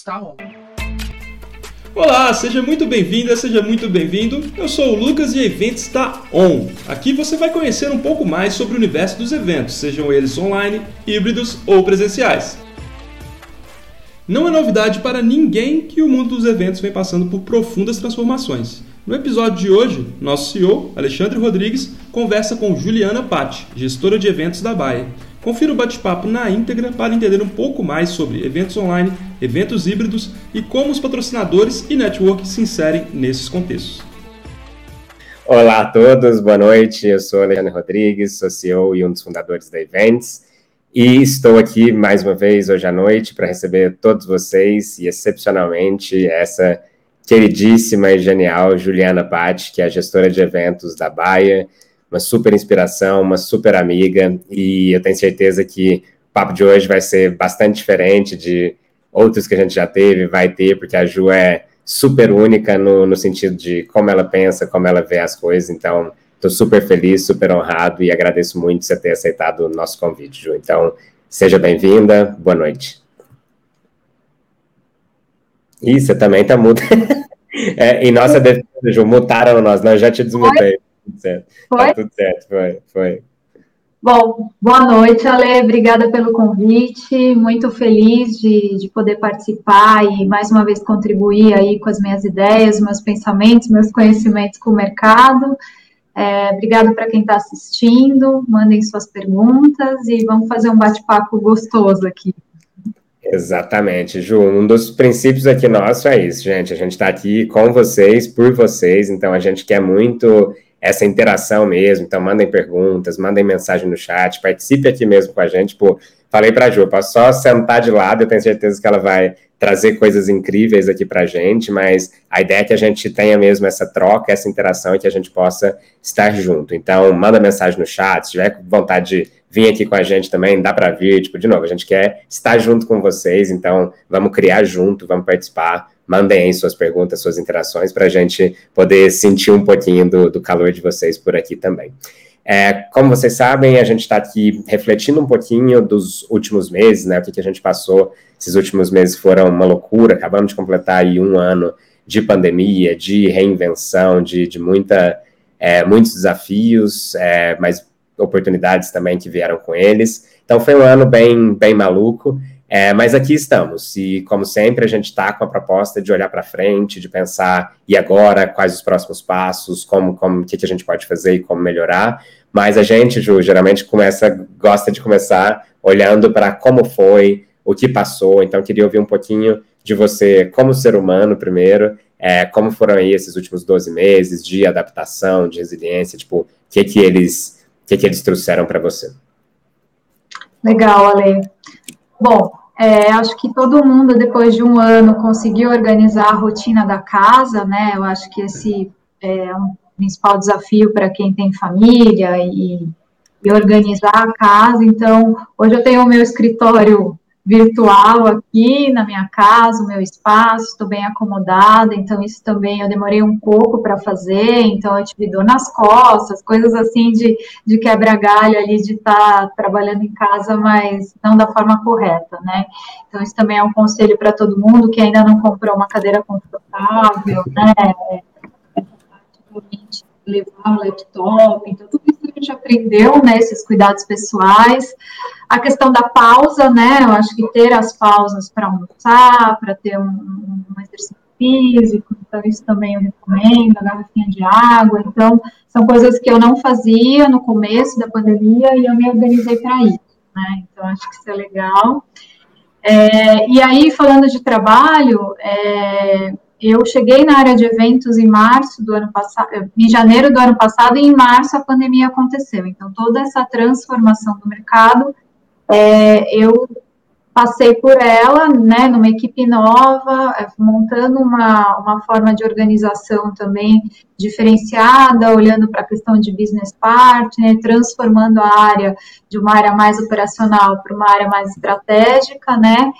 está on. Olá, seja muito bem-vinda, seja muito bem-vindo. Eu sou o Lucas e Eventos está on. Aqui você vai conhecer um pouco mais sobre o universo dos eventos, sejam eles online, híbridos ou presenciais. Não é novidade para ninguém que o mundo dos eventos vem passando por profundas transformações. No episódio de hoje, nosso CEO, Alexandre Rodrigues, conversa com Juliana Patti, gestora de eventos da Baia. Confira o bate-papo na íntegra para entender um pouco mais sobre eventos online, eventos híbridos e como os patrocinadores e network se inserem nesses contextos. Olá a todos, boa noite. Eu sou Alexandre Rodrigues, sou CEO e um dos fundadores da Events. E estou aqui mais uma vez hoje à noite para receber todos vocês e excepcionalmente essa queridíssima e genial Juliana Patti, que é gestora de eventos da Baia uma super inspiração, uma super amiga, e eu tenho certeza que o papo de hoje vai ser bastante diferente de outros que a gente já teve, vai ter, porque a Ju é super única no, no sentido de como ela pensa, como ela vê as coisas, então estou super feliz, super honrado e agradeço muito você ter aceitado o nosso convite, Ju. Então, seja bem-vinda, boa noite. E você também está muda. é, em nossa defesa, Ju, mutaram nós, nós já te desmutei tudo certo. Tá foi? Tá tudo certo, foi, foi. Bom, boa noite, Ale. Obrigada pelo convite. Muito feliz de, de poder participar e mais uma vez contribuir aí com as minhas ideias, meus pensamentos, meus conhecimentos com o mercado. É, obrigado para quem está assistindo. Mandem suas perguntas e vamos fazer um bate-papo gostoso aqui. Exatamente, Ju. Um dos princípios aqui nosso é isso, gente. A gente está aqui com vocês, por vocês, então a gente quer muito essa interação mesmo. Então, mandem perguntas, mandem mensagem no chat, participe aqui mesmo com a gente. Pô, falei para a Ju, posso só sentar de lado, eu tenho certeza que ela vai trazer coisas incríveis aqui para a gente, mas a ideia é que a gente tenha mesmo essa troca, essa interação e que a gente possa estar junto. Então, manda mensagem no chat, se tiver vontade de vir aqui com a gente também, dá para vir, tipo, de novo, a gente quer estar junto com vocês, então vamos criar junto, vamos participar, mandem aí suas perguntas, suas interações, para a gente poder sentir um pouquinho do, do calor de vocês por aqui também. É, como vocês sabem, a gente está aqui refletindo um pouquinho dos últimos meses, né? O que, a gente passou. Esses últimos meses foram uma loucura. Acabamos de completar aí um ano de pandemia, de reinvenção, de, de muita, é, muitos desafios, é, mas oportunidades também que vieram com eles. Então foi um ano bem, bem maluco. É, mas aqui estamos, e como sempre, a gente está com a proposta de olhar para frente, de pensar, e agora, quais os próximos passos, como, como, o que, que a gente pode fazer e como melhorar. Mas a gente, Ju, geralmente começa, gosta de começar olhando para como foi, o que passou. Então, queria ouvir um pouquinho de você como ser humano primeiro, é, como foram aí esses últimos 12 meses de adaptação, de resiliência, tipo, o que que eles, que que eles trouxeram para você? Legal, Ale. Bom, é, acho que todo mundo, depois de um ano, conseguiu organizar a rotina da casa, né? Eu acho que esse é um principal desafio para quem tem família e, e organizar a casa. Então, hoje eu tenho o meu escritório virtual aqui na minha casa, o meu espaço, estou bem acomodada, então isso também eu demorei um pouco para fazer, então eu tive dor nas costas, coisas assim de, de quebra-galho ali, de estar tá trabalhando em casa, mas não da forma correta, né? Então isso também é um conselho para todo mundo que ainda não comprou uma cadeira confortável, né? Levar o laptop, então tudo isso a gente aprendeu, né, esses cuidados pessoais, a questão da pausa, né? Eu acho que ter as pausas para almoçar, para ter um, um, exercício físico, então isso também eu recomendo, a garrafinha de água. Então, são coisas que eu não fazia no começo da pandemia e eu me organizei para isso, né? Então, acho que isso é legal. É, e aí, falando de trabalho, é, eu cheguei na área de eventos em março do ano passado, em janeiro do ano passado, e em março a pandemia aconteceu. Então, toda essa transformação do mercado é, eu passei por ela, né, numa equipe nova, é, montando uma, uma forma de organização também diferenciada, olhando para a questão de business partner, transformando a área de uma área mais operacional para uma área mais estratégica, né,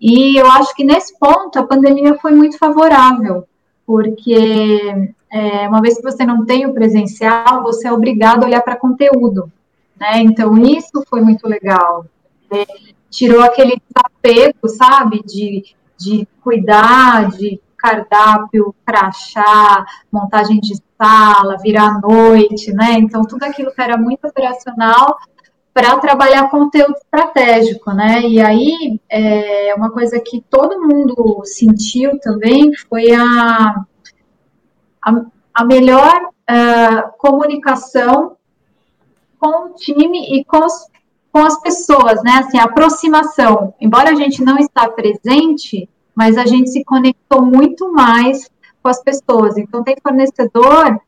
e eu acho que nesse ponto a pandemia foi muito favorável, porque é, uma vez que você não tem o presencial, você é obrigado a olhar para conteúdo, né? Então, isso foi muito legal. É, tirou aquele desapego, sabe, de, de cuidar, de cardápio, crachá, montagem de sala, virar noite, né? Então, tudo aquilo que era muito operacional para trabalhar conteúdo estratégico, né? E aí, é, uma coisa que todo mundo sentiu também foi a, a, a melhor uh, comunicação com o time e com, os, com as pessoas, né? Assim, a aproximação. Embora a gente não está presente, mas a gente se conectou muito mais com as pessoas. Então, tem fornecedor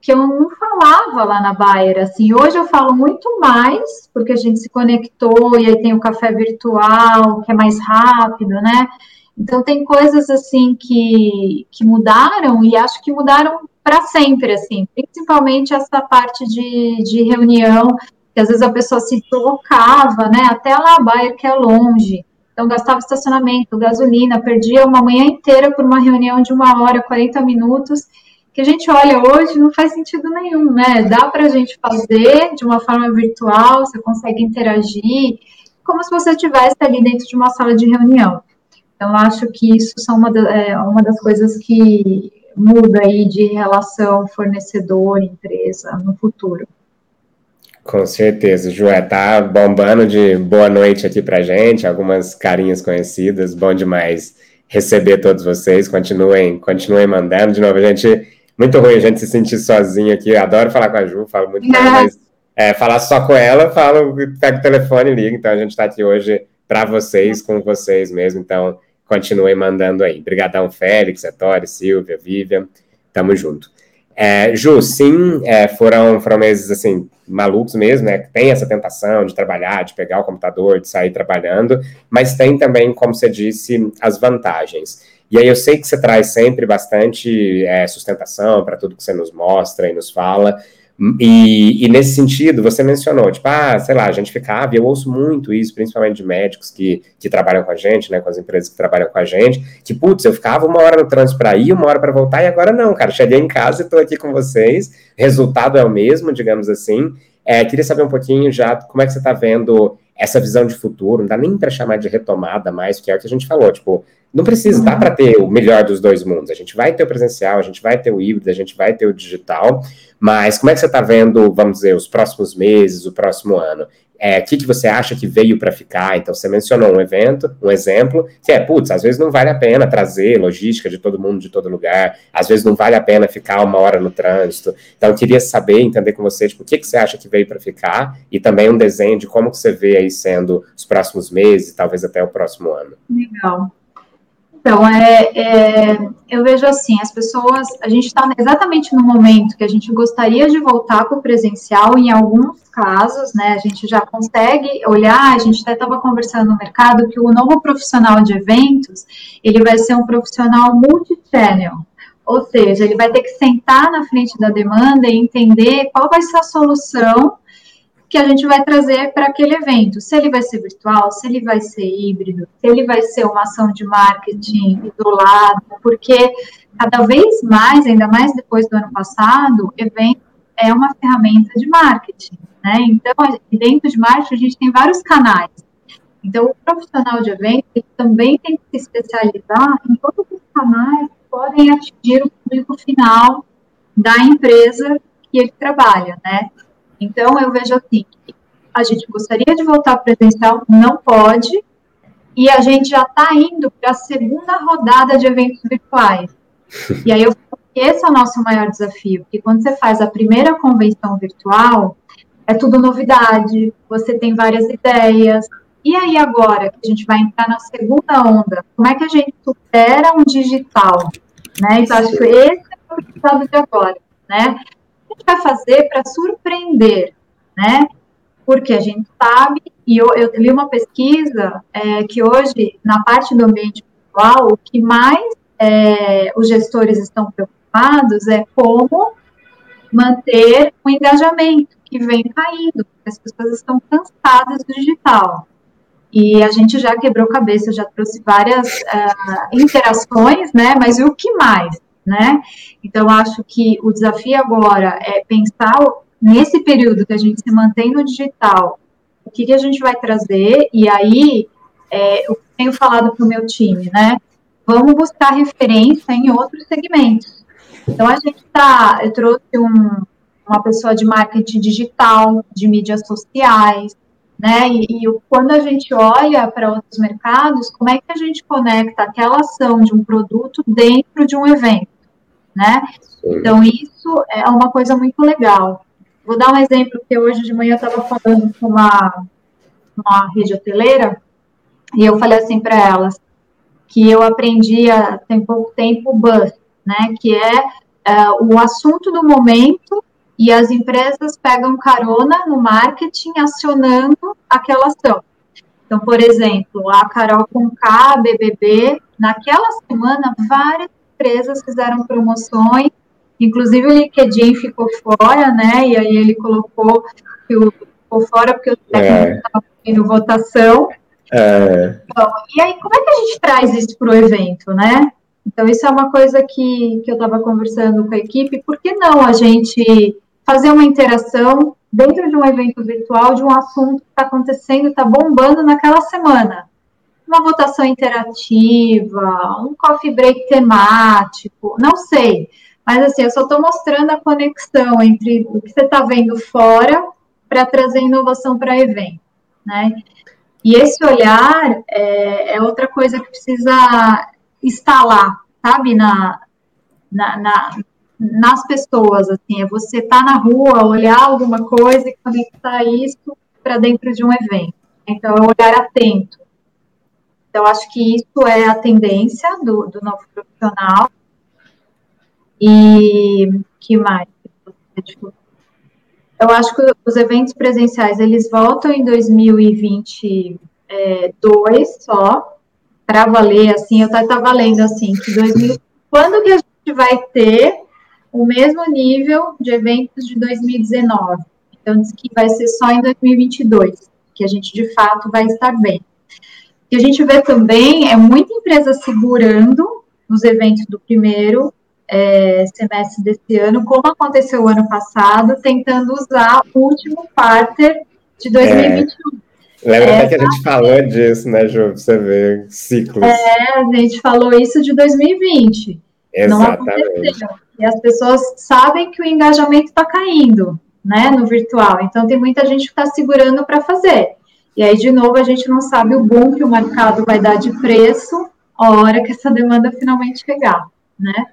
que eu não falava lá na Bayer, assim, hoje eu falo muito mais, porque a gente se conectou, e aí tem o café virtual, que é mais rápido, né, então tem coisas, assim, que, que mudaram, e acho que mudaram para sempre, assim, principalmente essa parte de, de reunião, que às vezes a pessoa se deslocava, né, até lá a Bayer, que é longe, então gastava estacionamento, gasolina, perdia uma manhã inteira por uma reunião de uma hora, 40 minutos, que a gente olha hoje não faz sentido nenhum, né? Dá para a gente fazer de uma forma virtual, você consegue interagir, como se você estivesse ali dentro de uma sala de reunião. Então, acho que isso são uma, é, uma das coisas que muda aí de relação fornecedor-empresa no futuro. Com certeza, Joé, tá bombando de boa noite aqui pra gente, algumas carinhas conhecidas, bom demais receber todos vocês, continuem, continuem mandando, de novo, a gente muito ruim a gente se sentir sozinho aqui. Eu adoro falar com a Ju, falo muito com ela, mas é, falar só com ela, falo, pego o telefone e ligo. Então a gente está aqui hoje para vocês, com vocês mesmo. Então continuem mandando aí. Obrigadão, Félix, Etori, Silvia, Vivian. Tamo junto. É, Ju, sim, é, foram, foram meses assim, malucos mesmo, né? Tem essa tentação de trabalhar, de pegar o computador, de sair trabalhando, mas tem também, como você disse, as vantagens. E aí eu sei que você traz sempre bastante é, sustentação para tudo que você nos mostra e nos fala. E, e, nesse sentido, você mencionou, tipo, ah, sei lá, a gente ficava, e eu ouço muito isso, principalmente de médicos que, que trabalham com a gente, né, com as empresas que trabalham com a gente, que, putz, eu ficava uma hora no trânsito para ir, uma hora para voltar, e agora não, cara, cheguei em casa e estou aqui com vocês, resultado é o mesmo, digamos assim. É, queria saber um pouquinho já como é que você está vendo essa visão de futuro, não dá nem para chamar de retomada mais, que é o que a gente falou, tipo, não precisa, dá para ter o melhor dos dois mundos. A gente vai ter o presencial, a gente vai ter o híbrido, a gente vai ter o digital, mas como é que você está vendo, vamos dizer, os próximos meses, o próximo ano? É, o que, que você acha que veio para ficar? Então, você mencionou um evento, um exemplo, que é, putz, às vezes não vale a pena trazer logística de todo mundo, de todo lugar, às vezes não vale a pena ficar uma hora no trânsito. Então, eu queria saber, entender com você, tipo, o que, que você acha que veio para ficar e também um desenho de como que você vê aí sendo os próximos meses, talvez até o próximo ano. Legal. Então, é, é, eu vejo assim, as pessoas, a gente está exatamente no momento que a gente gostaria de voltar para o presencial, em alguns casos, né, a gente já consegue olhar, a gente até estava conversando no mercado que o novo profissional de eventos, ele vai ser um profissional multi-channel, ou seja, ele vai ter que sentar na frente da demanda e entender qual vai ser a solução que a gente vai trazer para aquele evento. Se ele vai ser virtual, se ele vai ser híbrido, se ele vai ser uma ação de marketing isolada, porque cada vez mais, ainda mais depois do ano passado, evento é uma ferramenta de marketing, né? Então, dentro de marketing, a gente tem vários canais. Então, o profissional de evento também tem que se especializar em todos os canais que podem atingir o público final da empresa que ele trabalha, né? Então, eu vejo assim, a gente gostaria de voltar presencial, não pode, e a gente já está indo para a segunda rodada de eventos virtuais. E aí eu esse é o nosso maior desafio, porque quando você faz a primeira convenção virtual, é tudo novidade, você tem várias ideias. E aí agora que a gente vai entrar na segunda onda, como é que a gente supera um digital? Né? Então, acho que esse é o resultado de agora, né? Vai fazer para surpreender, né? Porque a gente sabe, e eu, eu li uma pesquisa é, que hoje, na parte do ambiente virtual, o que mais é, os gestores estão preocupados é como manter o engajamento que vem caindo, porque as pessoas estão cansadas do digital. E a gente já quebrou cabeça, já trouxe várias uh, interações, né? Mas e o que mais? Né? Então, acho que o desafio agora é pensar nesse período que a gente se mantém no digital, o que, que a gente vai trazer? E aí, é, eu tenho falado para o meu time, né? Vamos buscar referência em outros segmentos. Então, a gente está, eu trouxe um, uma pessoa de marketing digital, de mídias sociais, né? E, e, quando a gente olha para outros mercados, como é que a gente conecta aquela ação de um produto dentro de um evento, né? Então, isso é uma coisa muito legal. Vou dar um exemplo que hoje de manhã eu estava falando com uma, uma rede hoteleira e eu falei assim para elas que eu aprendi há tem pouco tempo o buzz, né? Que é, é o assunto do momento e as empresas pegam carona no marketing acionando aquela ação. Então, por exemplo, a Carol com K, BBB, naquela semana, várias empresas fizeram promoções, inclusive o LinkedIn ficou fora, né? E aí ele colocou que o ficou fora porque o técnico estava é. fazendo votação. É. Então, e aí, como é que a gente traz isso para o evento, né? Então, isso é uma coisa que, que eu estava conversando com a equipe, por que não a gente fazer uma interação dentro de um evento virtual de um assunto que está acontecendo, está bombando naquela semana. Uma votação interativa, um coffee break temático, não sei. Mas assim, eu só estou mostrando a conexão entre o que você está vendo fora para trazer inovação para evento, né? E esse olhar é, é, outra coisa que precisa instalar, sabe, na, na, na nas pessoas, assim, é você estar tá na rua, olhar alguma coisa e conectar isso para dentro de um evento. Então, é olhar atento. Então, acho que isso é a tendência do, do novo profissional. E que mais? Eu acho que os eventos presenciais, eles voltam em 2022 só, para valer, assim, eu estava lendo, assim, que 2000, quando que a gente vai ter o mesmo nível de eventos de 2019. Então, diz que vai ser só em 2022, que a gente de fato vai estar bem. O que a gente vê também é muita empresa segurando os eventos do primeiro é, semestre desse ano, como aconteceu o ano passado, tentando usar o último quarter de 2021. É. Lembra até que a gente falou disso, né, Ju? Você ver ciclos. É, a gente falou isso de 2020. Exatamente. Não aconteceu. E as pessoas sabem que o engajamento está caindo, né, no virtual. Então, tem muita gente que está segurando para fazer. E aí, de novo, a gente não sabe o boom que o mercado vai dar de preço a hora que essa demanda finalmente chegar, né?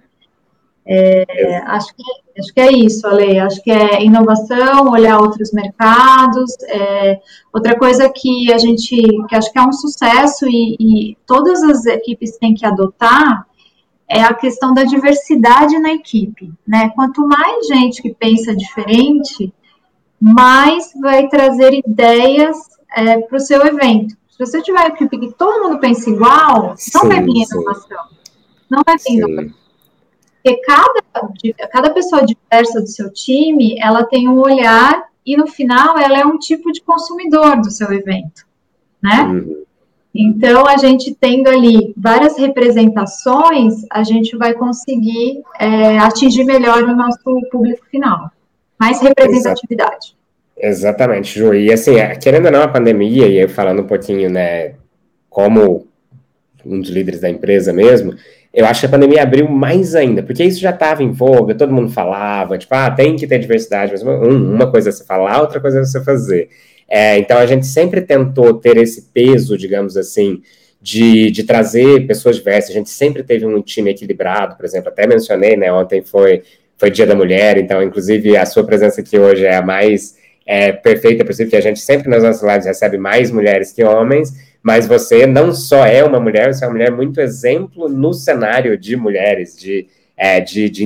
É, acho, que, acho que é isso, Ale. Acho que é inovação, olhar outros mercados. É, outra coisa que a gente, que acho que é um sucesso e, e todas as equipes têm que adotar é a questão da diversidade na equipe, né? Quanto mais gente que pensa diferente, mais vai trazer ideias é, para o seu evento. Se você tiver que todo mundo pensa igual, sim, não vai vir inovação. Não vai vir inovação. Porque cada, cada pessoa diversa do seu time, ela tem um olhar e no final ela é um tipo de consumidor do seu evento, né? Uhum. Então, a gente tendo ali várias representações, a gente vai conseguir é, atingir melhor o nosso público final. Mais representatividade. Exatamente, Ju. E assim, é, querendo ou não, a pandemia, e eu falando um pouquinho, né, como um dos líderes da empresa mesmo, eu acho que a pandemia abriu mais ainda, porque isso já estava em voga, todo mundo falava, tipo, ah, tem que ter diversidade, mas uma, coisa é você falar, outra coisa é você fazer. É, então a gente sempre tentou ter esse peso, digamos assim, de, de trazer pessoas diversas. A gente sempre teve um time equilibrado, por exemplo, até mencionei, né? Ontem foi, foi Dia da Mulher, então, inclusive, a sua presença aqui hoje é a mais é, perfeita possível, que a gente sempre nas nossas lives recebe mais mulheres que homens, mas você não só é uma mulher, você é uma mulher muito exemplo no cenário de mulheres, de é, de, de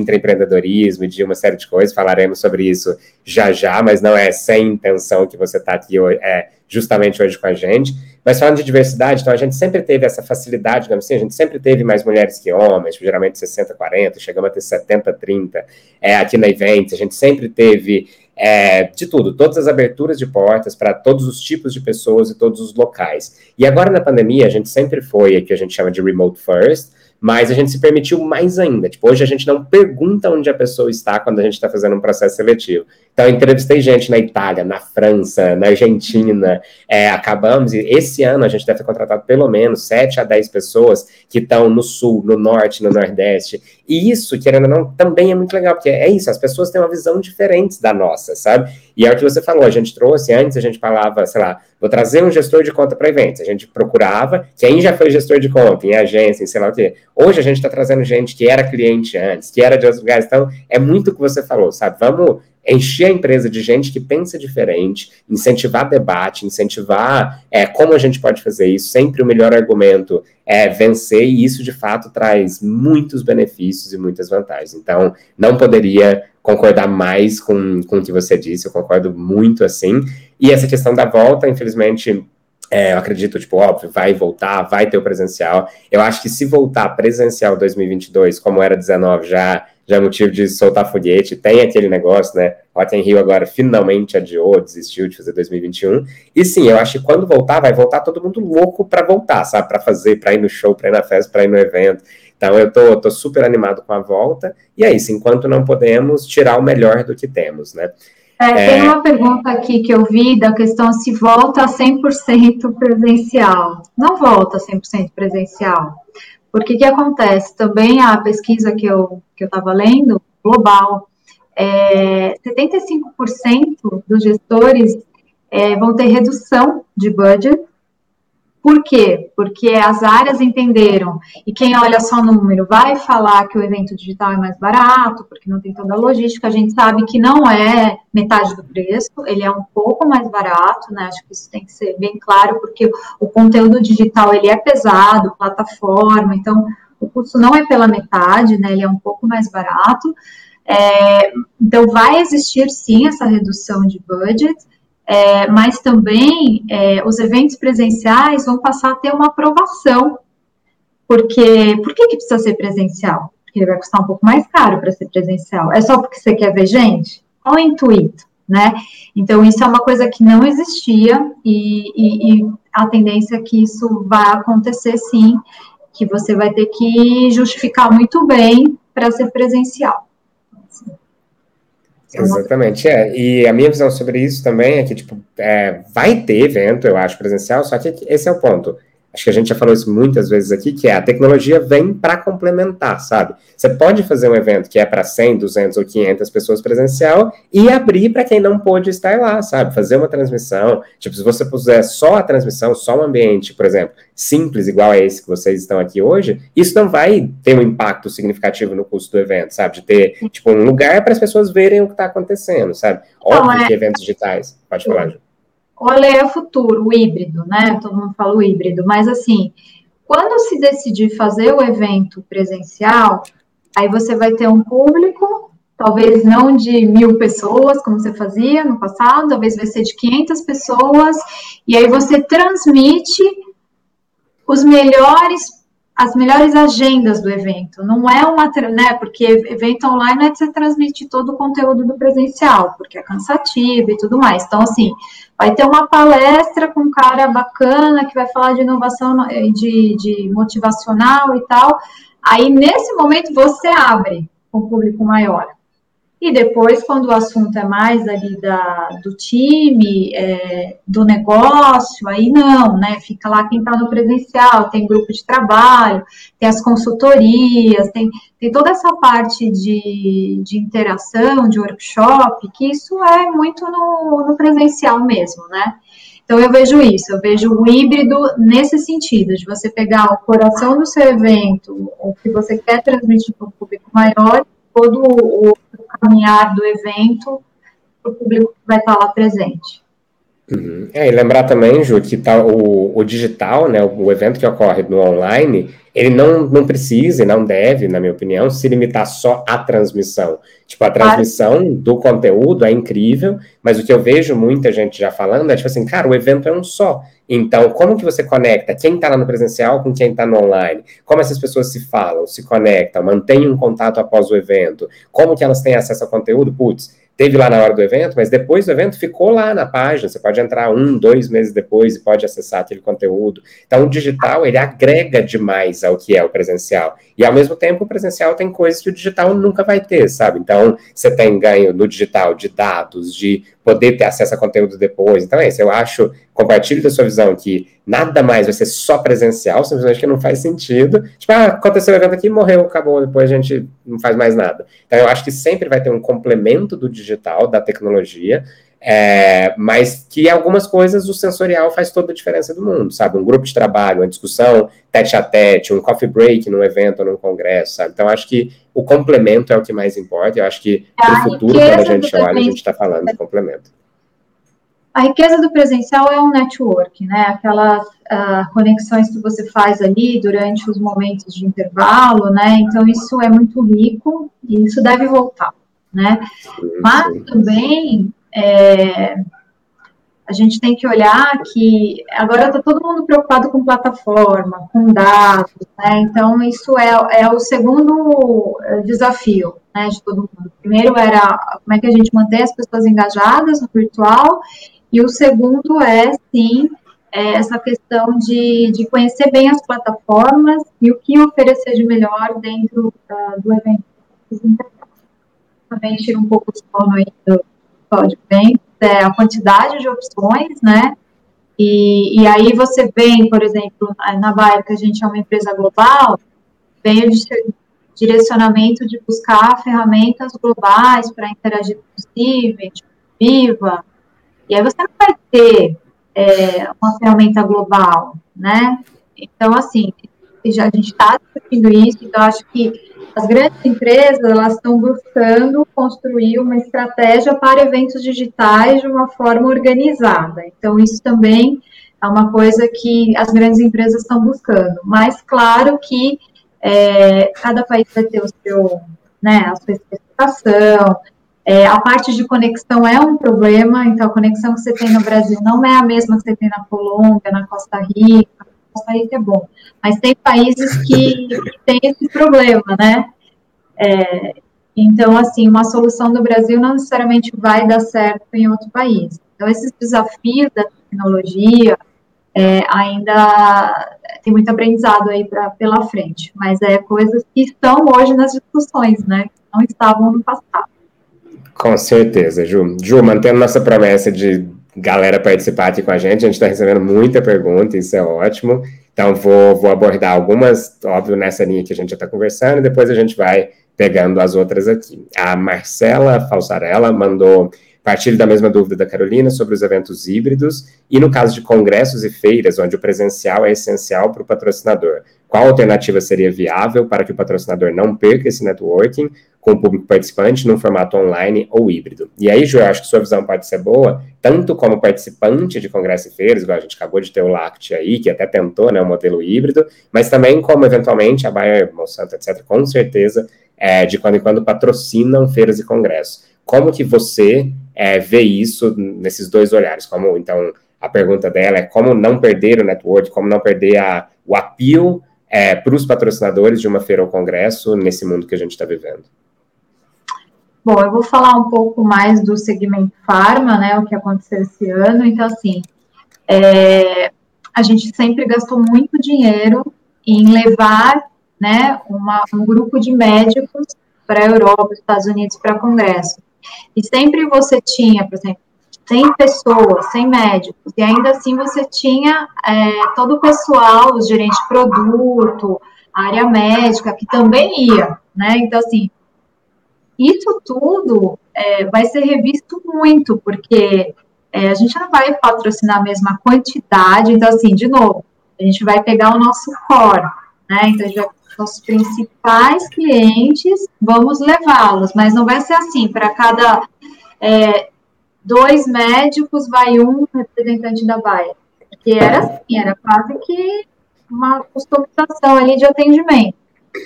de uma série de coisas, falaremos sobre isso já já, mas não é sem intenção que você está aqui hoje, é, justamente hoje com a gente. Mas falando de diversidade, então a gente sempre teve essa facilidade, digamos assim, a gente sempre teve mais mulheres que homens, geralmente 60, 40, chegamos a ter 70, 30 é, aqui na Event, a gente sempre teve é, de tudo, todas as aberturas de portas para todos os tipos de pessoas e todos os locais. E agora na pandemia, a gente sempre foi o que a gente chama de remote first, mas a gente se permitiu mais ainda. Tipo, hoje a gente não pergunta onde a pessoa está quando a gente está fazendo um processo seletivo. Então, eu entrevistei gente na Itália, na França, na Argentina, é, acabamos, e esse ano a gente deve ter contratado pelo menos 7 a 10 pessoas que estão no sul, no norte, no nordeste. E isso, querendo ou não, também é muito legal, porque é isso, as pessoas têm uma visão diferente da nossa, sabe? E é o que você falou, a gente trouxe, antes a gente falava, sei lá, vou trazer um gestor de conta para eventos. A gente procurava quem já foi gestor de conta, em agência, em sei lá o quê. Hoje a gente está trazendo gente que era cliente antes, que era de outros lugares. Então, é muito o que você falou, sabe? Vamos encher a empresa de gente que pensa diferente, incentivar debate, incentivar é, como a gente pode fazer isso. Sempre o melhor argumento é vencer, e isso de fato traz muitos benefícios e muitas vantagens. Então, não poderia concordar mais com, com o que você disse, eu concordo muito assim. E essa questão da volta, infelizmente, é, eu acredito, tipo, óbvio, vai voltar, vai ter o presencial. Eu acho que se voltar presencial 2022, como era 19, já, já é motivo de soltar foguete. Tem aquele negócio, né? Rock in Rio agora finalmente adiou, desistiu de fazer 2021. E sim, eu acho que quando voltar, vai voltar todo mundo louco para voltar, sabe? Para fazer, para ir no show, para ir na festa, para ir no evento. Então eu tô, tô super animado com a volta. E é isso, enquanto não podemos tirar o melhor do que temos, né? É, tem é. uma pergunta aqui que eu vi da questão se volta a 100% presencial. Não volta a 100% presencial. Porque que acontece? Também a pesquisa que eu que eu estava lendo, global, é, 75% dos gestores é, vão ter redução de budget por quê? Porque as áreas entenderam, e quem olha só no número vai falar que o evento digital é mais barato, porque não tem toda a logística, a gente sabe que não é metade do preço, ele é um pouco mais barato, né? Acho que isso tem que ser bem claro, porque o conteúdo digital ele é pesado, plataforma, então o custo não é pela metade, né? Ele é um pouco mais barato. É, então vai existir sim essa redução de budget, é, mas também é, os eventos presenciais vão passar a ter uma aprovação. Porque, por que, que precisa ser presencial? Porque vai custar um pouco mais caro para ser presencial. É só porque você quer ver gente? Qual é o intuito? Né? Então, isso é uma coisa que não existia e, e, e a tendência é que isso vai acontecer sim, que você vai ter que justificar muito bem para ser presencial. Exatamente, é. E a minha visão sobre isso também é que, tipo, é, vai ter evento, eu acho, presencial, só que esse é o ponto acho que a gente já falou isso muitas vezes aqui, que é a tecnologia vem para complementar, sabe? Você pode fazer um evento que é para 100, 200 ou 500 pessoas presencial e abrir para quem não pôde estar lá, sabe? Fazer uma transmissão, tipo, se você puser só a transmissão, só um ambiente, por exemplo, simples, igual a esse que vocês estão aqui hoje, isso não vai ter um impacto significativo no custo do evento, sabe? De ter, tipo, um lugar para as pessoas verem o que está acontecendo, sabe? Óbvio não, é... que eventos digitais. Pode falar, Ju. É o futuro, o híbrido, né? Todo mundo fala o híbrido, mas assim, quando se decidir fazer o evento presencial, aí você vai ter um público, talvez não de mil pessoas, como você fazia no passado, talvez vai ser de 500 pessoas, e aí você transmite os melhores as melhores agendas do evento. Não é uma, né? Porque evento online é que você transmite todo o conteúdo do presencial, porque é cansativo e tudo mais. Então, assim, vai ter uma palestra com um cara bacana que vai falar de inovação, de, de motivacional e tal. Aí, nesse momento, você abre com um público maior. E depois, quando o assunto é mais ali da, do time, é, do negócio, aí não, né? Fica lá quem está no presencial, tem grupo de trabalho, tem as consultorias, tem, tem toda essa parte de, de interação, de workshop, que isso é muito no, no presencial mesmo, né? Então eu vejo isso, eu vejo o híbrido nesse sentido, de você pegar o coração do seu evento, o que você quer transmitir para um público maior, todo o caminhar do evento para o público que vai estar lá presente. Uhum. É, e lembrar também, Ju, que tá o, o digital, né, o, o, evento que ocorre no online, ele não, não precisa e não deve, na minha opinião, se limitar só à transmissão. Tipo, a transmissão do conteúdo é incrível, mas o que eu vejo muita gente já falando é tipo assim, cara, o evento é um só. Então, como que você conecta quem está lá no presencial com quem está no online? Como essas pessoas se falam, se conectam, mantêm um contato após o evento? Como que elas têm acesso ao conteúdo? Putz, teve lá na hora do evento, mas depois do evento ficou lá na página. Você pode entrar um, dois meses depois e pode acessar aquele conteúdo. Então, o digital, ele agrega demais ao que é o presencial. E, ao mesmo tempo, o presencial tem coisas que o digital nunca vai ter, sabe? Então, você tem ganho no digital de dados, de poder ter acesso a conteúdo depois. Então, é isso. Eu acho, compartilho da sua visão que nada mais vai ser só presencial, simplesmente que não faz sentido. Tipo, ah, aconteceu o evento aqui, morreu, acabou, depois a gente não faz mais nada. Então, eu acho que sempre vai ter um complemento do digital, da tecnologia, é, mas que algumas coisas o sensorial faz toda a diferença do mundo, sabe? Um grupo de trabalho, uma discussão tete a tete, um coffee break num evento ou num congresso, sabe? Então, acho que o complemento é o que mais importa. Eu acho que para o futuro, quando a gente olha, a gente está falando de complemento. A riqueza do presencial é um network, né? Aquelas uh, conexões que você faz ali durante os momentos de intervalo, né? Então, isso é muito rico e isso deve voltar, né? Mas também é, a gente tem que olhar que agora está todo mundo preocupado com plataforma, com dados, né? Então, isso é, é o segundo é, desafio né, de todo mundo. Primeiro era como é que a gente mantém as pessoas engajadas no virtual, e o segundo é, sim, é essa questão de, de conhecer bem as plataformas e o que oferecer de melhor dentro uh, do evento. Também tira um pouco o sono aí do, Código bem é a quantidade de opções, né? E, e aí você vem, por exemplo, na Baia, que a gente é uma empresa global, vem o direcionamento de buscar ferramentas globais para interagir com possível, viva. E aí você não vai ter é, uma ferramenta global, né? Então, assim, já a gente está discutindo isso, então acho que as grandes empresas elas estão buscando construir uma estratégia para eventos digitais de uma forma organizada. Então isso também é uma coisa que as grandes empresas estão buscando. Mas claro que é, cada país vai ter o seu, né, a sua especificação. É, a parte de conexão é um problema, então a conexão que você tem no Brasil não é a mesma que você tem na Colômbia, na Costa Rica, Costa Rica é bom. Mas tem países que, têm esse problema, né? É, então, assim, uma solução do Brasil não necessariamente vai dar certo em outro país. Então, esses desafios da tecnologia é, ainda tem muito aprendizado aí pra, pela frente, mas é coisas que estão hoje nas discussões, né? Não estavam no passado. Com certeza, Ju. Ju, mantendo nossa promessa de galera participar aqui com a gente. A gente está recebendo muita pergunta, isso é ótimo. Então, vou, vou abordar algumas, óbvio, nessa linha que a gente já está conversando, e depois a gente vai pegando as outras aqui. A Marcela Falsarella mandou partilho da mesma dúvida da Carolina sobre os eventos híbridos e no caso de congressos e feiras, onde o presencial é essencial para o patrocinador. Qual alternativa seria viável para que o patrocinador não perca esse networking com o público participante num formato online ou híbrido? E aí, Ju, eu acho que sua visão pode ser boa, tanto como participante de congresso e feiras, igual a gente acabou de ter o LACT aí, que até tentou né, o modelo híbrido, mas também como, eventualmente, a Bayer, Monsanto, etc., com certeza, é, de quando em quando patrocinam feiras e congressos. Como que você é, vê isso nesses dois olhares? Como, então, a pergunta dela é como não perder o network, como não perder a, o appeal é, para os patrocinadores de uma feira ou congresso nesse mundo que a gente está vivendo? Bom, eu vou falar um pouco mais do segmento farma, né, o que aconteceu esse ano. Então, assim, é, a gente sempre gastou muito dinheiro em levar, né, uma, um grupo de médicos para a Europa, Estados Unidos, para congresso. E sempre você tinha, por exemplo, 100 pessoas, 100 médicos, e ainda assim você tinha é, todo o pessoal, os gerentes de produto, a área médica, que também ia, né? Então, assim, isso tudo é, vai ser revisto muito, porque é, a gente não vai patrocinar a mesma quantidade, então, assim, de novo, a gente vai pegar o nosso core, né? Então, a gente vai nossos principais clientes, vamos levá-los, mas não vai ser assim, para cada é, dois médicos vai um representante da Baia, porque era assim, era quase que uma customização ali de atendimento.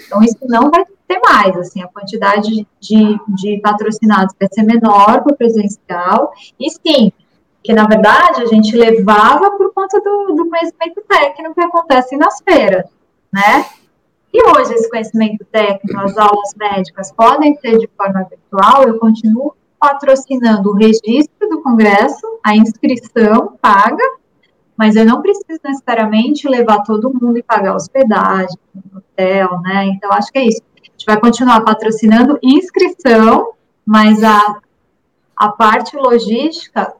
Então, isso não vai ter mais, assim, a quantidade de, de patrocinados vai ser menor para o presencial, e sim, que na verdade a gente levava por conta do, conhecimento técnico que acontece nas feiras, né? E hoje esse conhecimento técnico, as aulas médicas podem ser de forma virtual, eu continuo patrocinando o registro do congresso, a inscrição paga, mas eu não preciso necessariamente levar todo mundo e pagar hospedagem, hotel, né? Então, acho que é isso. A gente vai continuar patrocinando inscrição, mas a, a parte logística,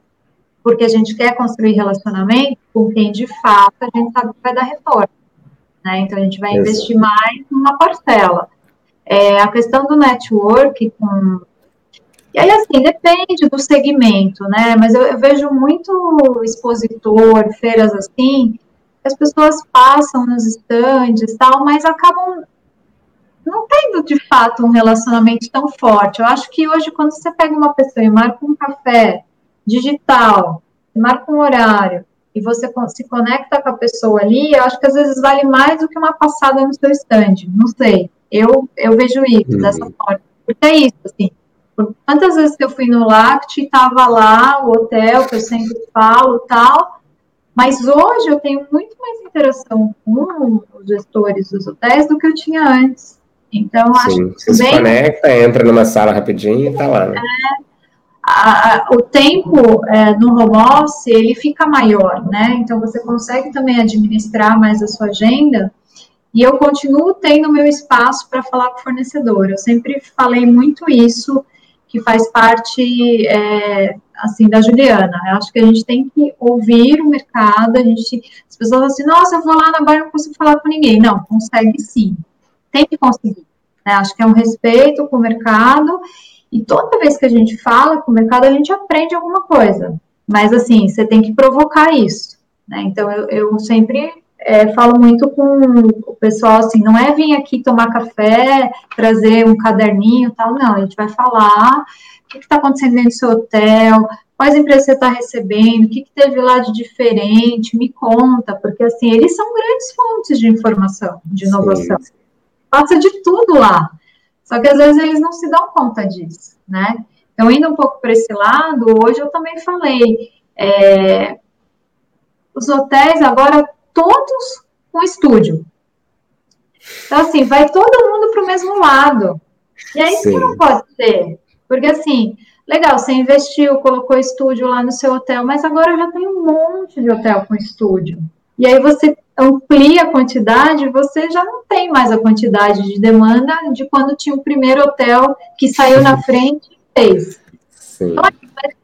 porque a gente quer construir relacionamento com quem de fato a gente sabe que vai dar retorno. Né? Então, a gente vai investir mais numa parcela. É, a questão do network com. E aí, assim, depende do segmento, né? Mas eu, eu vejo muito expositor, feiras assim, as pessoas passam nos estandes tal, mas acabam não tendo de fato um relacionamento tão forte. Eu acho que hoje, quando você pega uma pessoa e marca um café digital, marca um horário, e você se conecta com a pessoa ali, eu acho que às vezes vale mais do que uma passada no seu stand. Não sei. Eu, eu vejo isso uhum. dessa forma. Porque é isso, assim. Quantas vezes que eu fui no Lact, estava lá o hotel, que eu sempre falo tal, mas hoje eu tenho muito mais interação com os gestores dos hotéis do que eu tinha antes. Então, Sim, acho que. Você bem... se conecta, entra numa sala rapidinho e tá lá, né? É, a, o tempo é, no home office ele fica maior, né? Então você consegue também administrar mais a sua agenda. E eu continuo tendo meu espaço para falar com o fornecedor. Eu sempre falei muito isso, que faz parte é, assim da Juliana. Eu acho que a gente tem que ouvir o mercado. A gente, as pessoas falam assim, nossa, eu vou lá na barra não consigo falar com ninguém. Não, consegue sim. Tem que conseguir. Né? Acho que é um respeito com o mercado e toda vez que a gente fala com o mercado, a gente aprende alguma coisa. Mas, assim, você tem que provocar isso. Né? Então, eu, eu sempre é, falo muito com o pessoal, assim, não é vir aqui tomar café, trazer um caderninho e tal, não. A gente vai falar o que está acontecendo dentro do seu hotel, quais empresas você está recebendo, o que, que, teve lá de diferente, me conta, porque, assim, eles são grandes fontes de informação, de inovação. Sim. Passa de tudo lá. Só que às vezes eles não se dão conta disso, né? Então, indo um pouco para esse lado, hoje eu também falei, é, os hotéis agora todos com estúdio. Então, assim, vai todo mundo para o mesmo lado. E aí isso não pode ser. Porque, assim, legal, você investiu, colocou estúdio lá no seu hotel, mas agora já tem um monte de hotel com estúdio. E aí você amplia a quantidade, você já não tem mais a quantidade de demanda de quando tinha o primeiro hotel que saiu na frente e fez. Sim.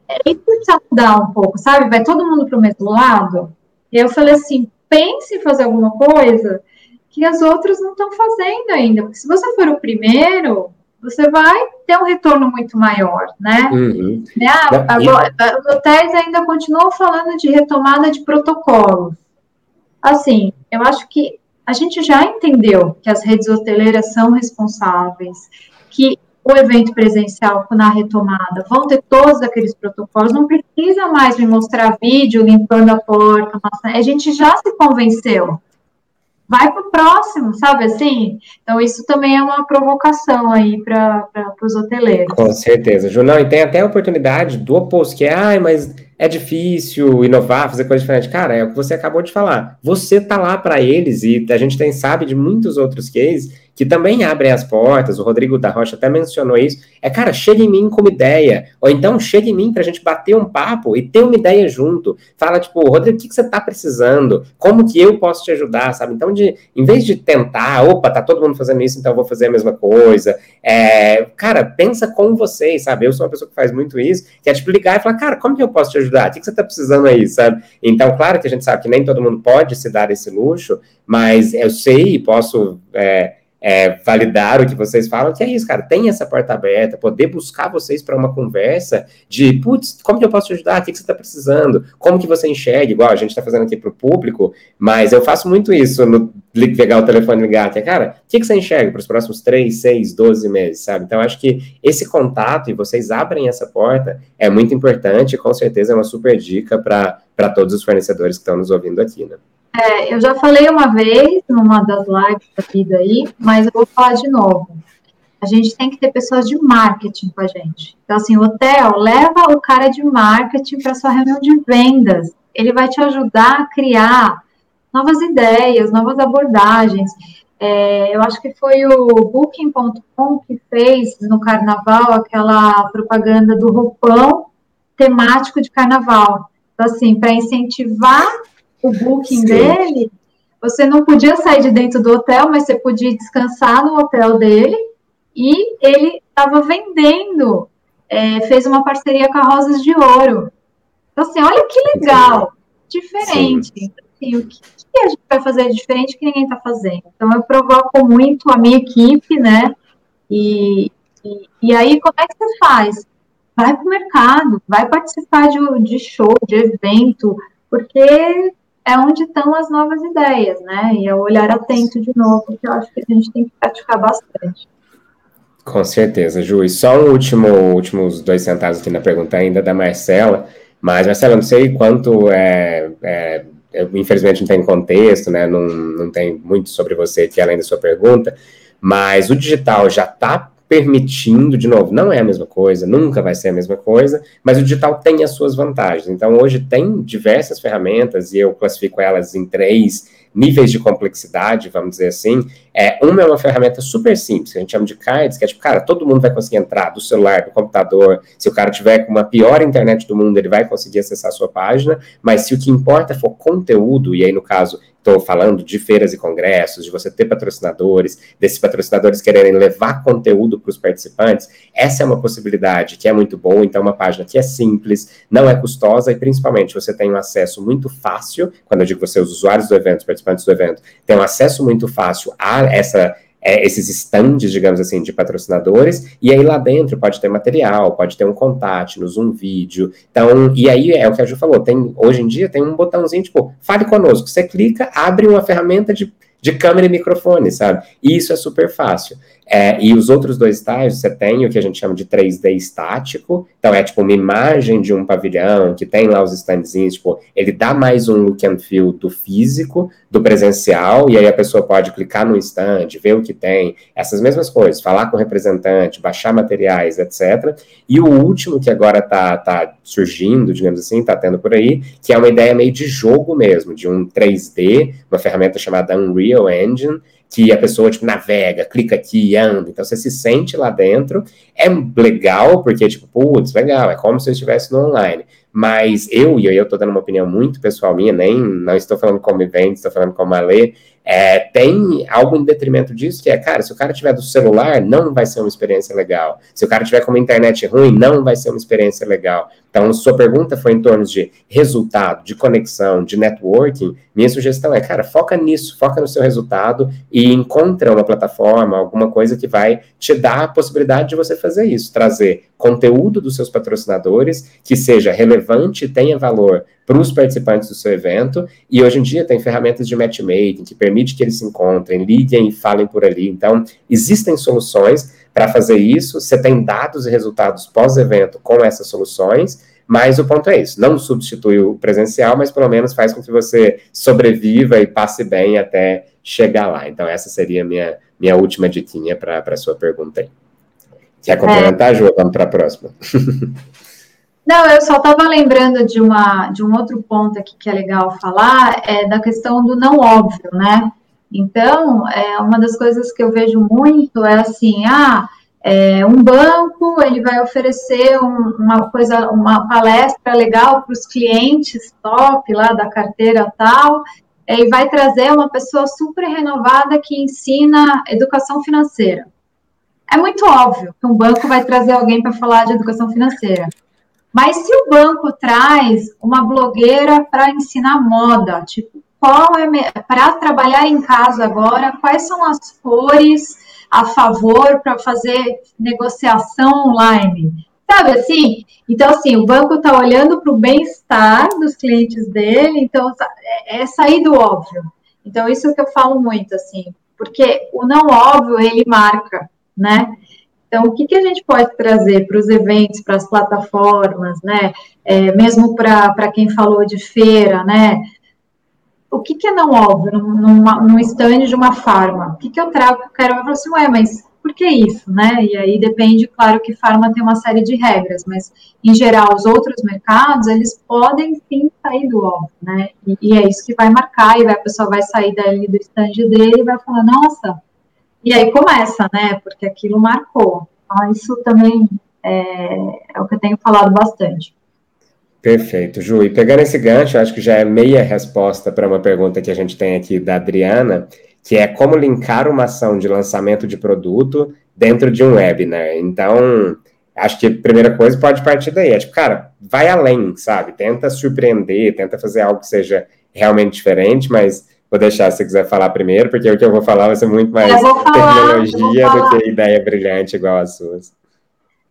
É isso precisa mudar um pouco, sabe? Vai todo mundo para o mesmo lado. E eu falei assim, pense em fazer alguma coisa que as outras não estão fazendo ainda. Porque se você for o primeiro, você vai ter um retorno muito maior, né? Uhum. Ah, agora, os hotéis ainda continuam falando de retomada de protocolos. Assim, eu acho que a gente já entendeu que as redes hoteleiras são responsáveis, que o evento presencial na retomada vão ter todos aqueles protocolos, não precisa mais me mostrar vídeo limpando a porta, a gente já se convenceu. Vai para o próximo, sabe assim? Então, isso também é uma provocação aí para os hoteleiros. Com certeza, Ju. Não, e tem até a oportunidade do oposto, que é, ai, mas é difícil inovar, fazer coisa diferente. Cara, é o que você acabou de falar. Você tá lá para eles e a gente tem sabe de muitos outros cases que também abrem as portas, o Rodrigo da Rocha até mencionou isso, é, cara, chega em mim com uma ideia, ou então chega em mim para a gente bater um papo e ter uma ideia junto. Fala, tipo, Rodrigo, o que, que você está precisando? Como que eu posso te ajudar, sabe? Então, de, em vez de tentar, opa, tá todo mundo fazendo isso, então eu vou fazer a mesma coisa, é, cara, pensa com vocês, sabe? Eu sou uma pessoa que faz muito isso, que é, tipo, ligar e falar, cara, como que eu posso te ajudar? O que, que você está precisando aí, sabe? Então, claro que a gente sabe que nem todo mundo pode se dar esse luxo, mas eu sei e posso... É, é, validar o que vocês falam, que é isso, cara, tem essa porta aberta, poder buscar vocês para uma conversa de, putz, como que eu posso te ajudar? O que, que você está precisando? Como que você enxerga? Igual a gente está fazendo aqui para o público, mas eu faço muito isso no pegar o telefone e ligar, que é, cara, o que, que você enxerga para os próximos 3, 6, 12 meses, sabe? Então, acho que esse contato e vocês abrem essa porta é muito importante e com certeza é uma super dica para todos os fornecedores que estão nos ouvindo aqui, né? É, eu já falei uma vez numa das lives da vida aí, mas eu vou falar de novo. A gente tem que ter pessoas de marketing com a gente. Então, assim, o hotel leva o cara de marketing para sua reunião de vendas. Ele vai te ajudar a criar novas ideias, novas abordagens. É, eu acho que foi o Booking.com que fez no carnaval aquela propaganda do roupão temático de carnaval. Então, assim, para incentivar o booking Sim. dele, você não podia sair de dentro do hotel, mas você podia descansar no hotel dele e ele estava vendendo, é, fez uma parceria com a Rosas de Ouro. Então, assim, olha que legal, diferente. Sim. Assim, o que, que, a gente vai fazer diferente que ninguém está fazendo? Então, eu provoco muito a minha equipe, né? E, e, e aí, como é que você faz? Vai para o mercado, vai participar de, de show, de evento, porque é onde estão as novas ideias, né? E é o olhar atento de novo, que eu acho que a gente tem que praticar bastante. Com certeza, Ju. E só um último, últimos dois centavos aqui na pergunta ainda da Marcela. Mas, Marcela, não sei quanto é, é eu, infelizmente não tem contexto, né? Não, não tem muito sobre você aqui além da sua pergunta, mas o digital já está permitindo, de novo, não é a mesma coisa, nunca vai ser a mesma coisa, mas o digital tem as suas vantagens. Então, hoje tem diversas ferramentas, e eu classifico elas em três níveis de complexidade, vamos dizer assim. É, uma é uma ferramenta super simples, que a gente chama de cards, que é tipo, cara, todo mundo vai conseguir entrar do celular, do computador. Se o cara tiver com uma pior internet do mundo, ele vai conseguir acessar a sua página, mas se o que importa for conteúdo, e aí no caso Estou falando de feiras e congressos, de você ter patrocinadores, desses patrocinadores quererem levar conteúdo para os participantes. Essa é uma possibilidade que é muito boa. Então, uma página que é simples, não é custosa e, principalmente, você tem um acesso muito fácil. Quando eu digo você, os usuários do evento, os participantes do evento, tem um acesso muito fácil a essa é, esses stands, digamos assim, de patrocinadores, e aí lá dentro pode ter material, pode ter um contato, um vídeo. Então, e aí é o que a Ju falou, tem, hoje em dia tem um botãozinho, tipo, fale conosco. Você clica, abre uma ferramenta de, de câmera e microfone, sabe? E isso é super fácil. É, e os outros dois estágios, você tem o que a gente chama de 3D estático, então é tipo uma imagem de um pavilhão que tem lá os standzinhos, tipo, ele dá mais um look and feel do físico, do presencial, e aí a pessoa pode clicar no stand, ver o que tem, essas mesmas coisas, falar com o representante, baixar materiais, etc. E o último que agora tá, tá surgindo, digamos assim, tá tendo por aí, que é uma ideia meio de jogo mesmo, de um 3D, uma ferramenta chamada Unreal Engine, que a pessoa, tipo, navega, clica aqui, anda, então você se sente lá dentro, é legal, porque, tipo, putz, legal, é como se eu estivesse no online, mas eu, e eu estou dando uma opinião muito pessoal minha, nem, não estou falando como evento, estou falando como Alê, é, tem algo em detrimento disso, que é, cara, se o cara tiver do celular, não vai ser uma experiência legal. Se o cara tiver com uma internet ruim, não vai ser uma experiência legal. Então, sua pergunta foi em torno de resultado, de conexão, de networking. Minha sugestão é, cara, foca nisso, foca no seu resultado e encontra uma plataforma, alguma coisa que vai te dar a possibilidade de você fazer isso, trazer conteúdo dos seus patrocinadores que seja relevante e tenha valor para os participantes do seu evento. E hoje em dia tem ferramentas de matchmaking que permite que eles se encontrem, liguem e falem por ali. Então, existem soluções para fazer isso. Você tem dados e resultados pós-evento com essas soluções. Mas o ponto é isso, não substitui o presencial, mas pelo menos faz com que você sobreviva e passe bem até chegar lá. Então, essa seria a minha, minha última diquinha para a sua pergunta aí. Quer complementar, é. Ju? Vamos para a próxima. Não, eu só estava lembrando de, uma, de um outro ponto aqui que é legal falar, é da questão do não óbvio, né? Então, é, uma das coisas que eu vejo muito é assim, ah, é, um banco ele vai oferecer um, uma coisa, uma palestra legal para os clientes top lá da carteira tal, é, e vai trazer uma pessoa super renovada que ensina educação financeira. É muito óbvio que um banco vai trazer alguém para falar de educação financeira. Mas se o banco traz uma blogueira para ensinar moda, tipo, qual é para trabalhar em casa agora, quais são as cores a favor para fazer negociação online? Sabe assim? Então, assim, o banco está olhando para o bem-estar dos clientes dele, então é, é sair do óbvio. Então, isso que eu falo muito, assim, porque o não óbvio ele marca, né? Então, o que, que a gente pode trazer para os eventos, para as plataformas, né? É, mesmo para quem falou de feira, né? O que, que é não óbvio num, stand de uma farma? O que, que eu trago? Eu quero falar assim, ué, mas por que isso, né? E aí depende, claro, que farma tem uma série de regras, mas em geral os outros mercados eles podem sim sair do óbvio, né? E, e, é isso que vai marcar e vai, a pessoa vai sair dali do stand dele e vai falar, nossa, e aí começa, né? Porque aquilo marcou. Então, isso também é, é o que eu tenho falado bastante. Perfeito, Ju. E pegando esse gancho, acho que já é meia resposta para uma pergunta que a gente tem aqui da Adriana, que é como linkar uma ação de lançamento de produto dentro de um webinar. Então, acho que a primeira coisa pode partir daí. É tipo, cara, vai além, sabe? Tenta surpreender, tenta fazer algo que seja realmente diferente, mas vou deixar se você quiser falar primeiro, porque o que eu vou falar vai ser muito mais falar, tecnologia do que ideia brilhante igual as suas.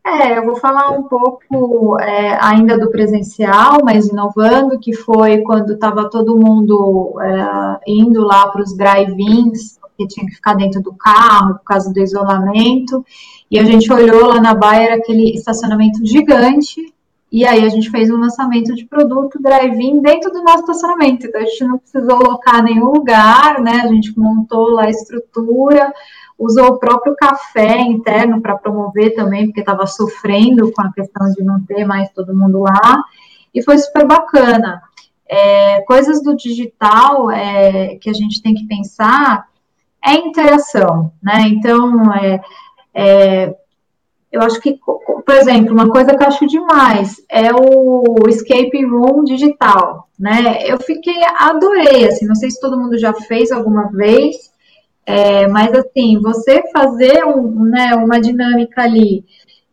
É, eu vou falar um pouco é, ainda do presencial, mas inovando, que foi quando estava todo mundo é, indo lá para os drive-ins, que tinha que ficar dentro do carro por causa do isolamento, e a gente olhou lá na Bayer aquele estacionamento gigante, e aí a gente fez um lançamento de produto drive-in dentro do nosso estacionamento, então a gente não precisou locar nenhum lugar, né, a gente montou lá a estrutura, usou o próprio café interno para promover também, porque estava sofrendo com a questão de não ter mais todo mundo lá, e foi super bacana. É, coisas do digital é, que a gente tem que pensar é interação, né? Então, é, é, eu acho que, por exemplo, uma coisa que eu acho demais é o escape room digital, né? Eu fiquei, adorei, assim, não sei se todo mundo já fez alguma vez, é, mas assim, você fazer um, né, uma dinâmica ali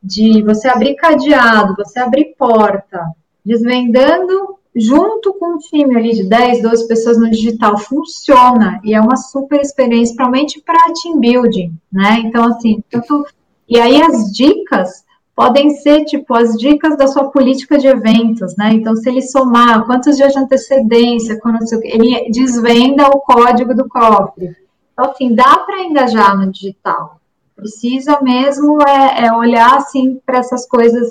de você abrir cadeado, você abrir porta, desvendando junto com um time ali de 10, 12 pessoas no digital, funciona e é uma super experiência, principalmente para team building, né? Então, assim, tanto. E aí as dicas podem ser tipo as dicas da sua política de eventos, né? Então, se ele somar quantos dias de antecedência, quando ele desvenda o código do cofre então, assim, dá para engajar no digital. Precisa mesmo é, é olhar, assim, para essas coisas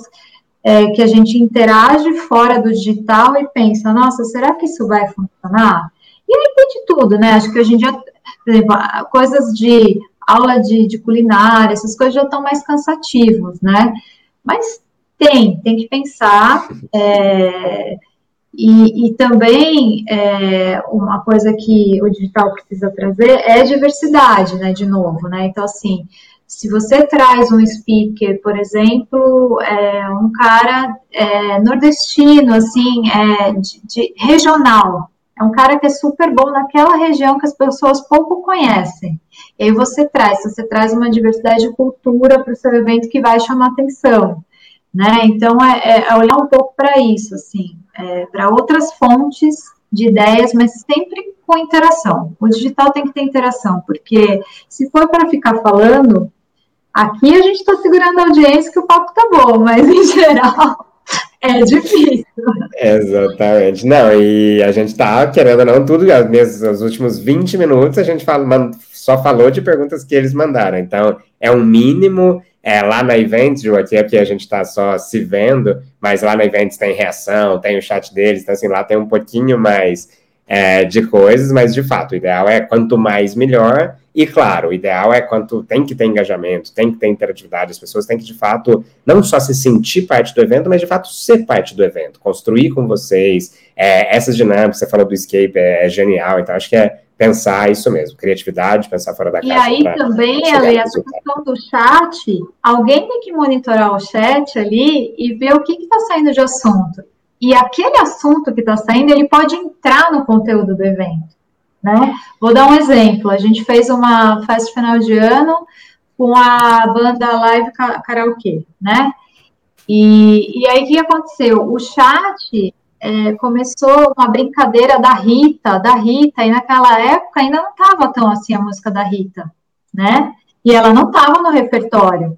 é, que a gente interage fora do digital e pensa, nossa, será que isso vai funcionar? E aí tem de tudo, né? Acho que hoje em dia, por exemplo, coisas de aula de, de culinária, essas coisas já estão mais cansativos, né? Mas tem, tem que pensar. É, e, e também é, uma coisa que o digital precisa trazer é diversidade, né? De novo, né? Então, assim, se você traz um speaker, por exemplo, é, um cara é, nordestino, assim, é, de, de, regional, é um cara que é super bom naquela região que as pessoas pouco conhecem. E aí você traz, você traz uma diversidade de cultura para o seu evento que vai chamar atenção. Né? Então, é, é olhar um pouco para isso, assim é, para outras fontes de ideias, mas sempre com interação. O digital tem que ter interação, porque se for para ficar falando, aqui a gente está segurando a audiência que o papo tá bom, mas em geral é difícil. Exatamente. Não, e a gente está querendo ou não, tudo, mesmo, os últimos 20 minutos a gente fala, só falou de perguntas que eles mandaram. Então, é um mínimo é, lá na Events, Ju, aqui, aqui a gente está só se vendo, mas lá na Events tem reação, tem o chat deles, então assim, lá tem um pouquinho mais é, de coisas, mas de fato, o ideal é quanto mais melhor, e claro, o ideal é quanto tem que ter engajamento, tem que ter interatividade, as pessoas têm que de fato não só se sentir parte do evento, mas de fato ser parte do evento, construir com vocês, é, essas dinâmicas, você falou do escape, é, é genial, então acho que é pensar isso mesmo, criatividade, pensar fora da casa. E aí também, Ale, essa questão do chat, alguém tem que monitorar o chat ali e ver o que está saindo de assunto. E aquele assunto que está saindo, ele pode entrar no conteúdo do evento. Né? Vou dar um exemplo. A gente fez uma festa final de ano com a banda Live Karaokê, né? E, e aí, o que aconteceu? O chat é, começou uma brincadeira da Rita, da Rita, e naquela época ainda não estava tão assim a música da Rita, né? E ela não estava no repertório.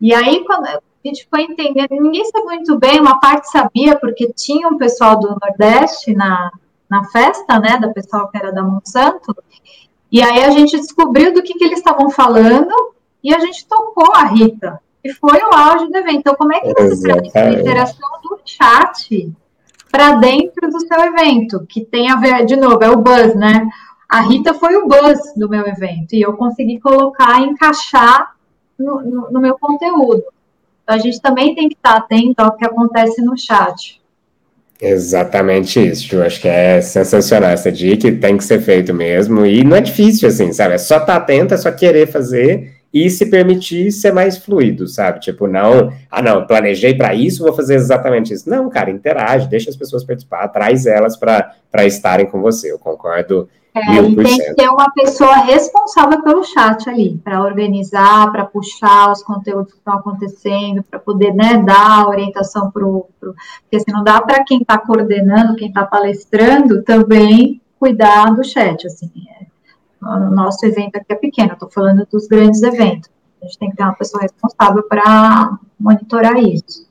E aí, quando a gente foi entendendo, ninguém sabia muito bem, uma parte sabia, porque tinha um pessoal do Nordeste na, na festa, né, da pessoal que era da Monsanto, e aí a gente descobriu do que, que eles estavam falando, e a gente tocou a Rita, e foi o auge do evento. Então, como é que você traz a interação do chat para dentro do seu evento, que tem a ver, de novo, é o buzz, né? A Rita foi o buzz do meu evento e eu consegui colocar, encaixar no, no, no meu conteúdo. Então, a gente também tem que estar atento ao que acontece no chat. Exatamente isso, eu acho que é sensacional essa dica, tem que ser feito mesmo, e não é difícil assim, sabe? É só estar atento, é só querer fazer e se permitir ser mais fluido, sabe? Tipo, não, ah, não, planejei para isso, vou fazer exatamente isso. Não, cara, interage, deixa as pessoas participar, traz elas para estarem com você, eu concordo é, e tem que ter uma pessoa responsável pelo chat ali, para organizar, para puxar os conteúdos que estão acontecendo, para poder né, dar orientação para o. Porque se não dá para quem está coordenando, quem está palestrando, também cuidar do chat. Assim, é, o nosso evento aqui é pequeno, estou falando dos grandes eventos. A gente tem que ter uma pessoa responsável para monitorar isso.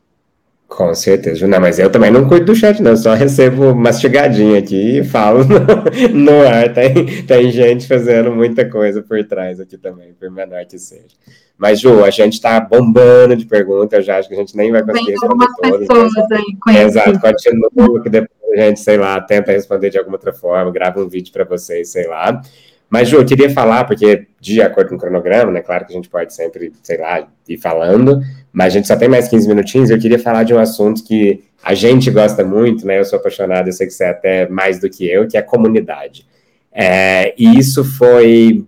Com certeza, não, mas eu também não cuido do chat, não, só recebo mastigadinho aqui e falo no, no, ar. Tem, tem gente fazendo muita coisa por trás aqui também, por menor que seja. Mas, Ju, a gente está bombando de perguntas, eu já acho que a gente nem vai conseguir responder todas. Pessoas aí, Exato, continua, que depois a gente, sei lá, tenta responder de alguma outra forma, grava um vídeo para vocês, sei lá. Mas, Ju, eu queria falar, porque de acordo com o cronograma, né? Claro que a gente pode sempre, sei lá, ir falando, mas a gente só tem mais 15 minutinhos. Eu queria falar de um assunto que a gente gosta muito, né? Eu sou apaixonado, eu sei que você é até mais do que eu, que é a comunidade. É, e isso foi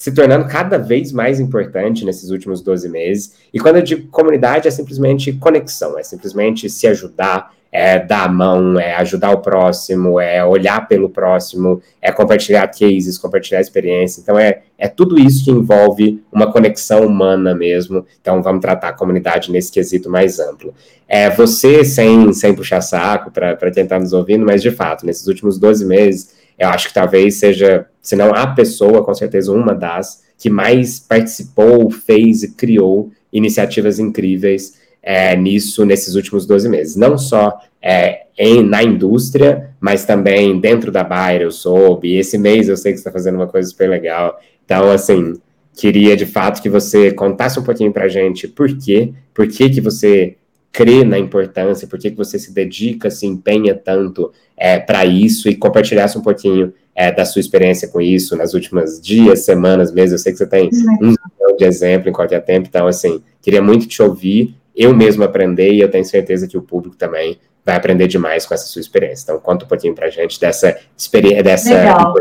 se tornando cada vez mais importante nesses últimos 12 meses. E quando eu digo comunidade, é simplesmente conexão, é simplesmente se ajudar, é dar a mão, é ajudar o próximo, é olhar pelo próximo, é compartilhar cases, compartilhar experiência. Então, é, é tudo isso que envolve uma conexão humana mesmo. Então, vamos tratar a comunidade nesse quesito mais amplo. É você, sem, sem puxar saco para quem está nos ouvindo, mas de fato, nesses últimos 12 meses, eu acho que talvez seja, se não a pessoa, com certeza uma das que mais participou, fez e criou iniciativas incríveis é, nisso nesses últimos 12 meses. Não só é, em, na indústria, mas também dentro da Bayer eu soube. E esse mês eu sei que você está fazendo uma coisa super legal. Então, assim, queria de fato que você contasse um pouquinho para gente por quê, por que, que você crê na importância, por que, que você se dedica, se empenha tanto é, para isso e compartilhasse um pouquinho é, da sua experiência com isso nas últimas dias, semanas, meses. Eu sei que você tem um milhão de exemplo em qualquer tempo, então, assim, queria muito te ouvir eu mesmo aprender e eu tenho certeza que o público também vai aprender demais com essa sua experiência. Então, conta um pouquinho para a gente dessa experiência, dessa... Legal.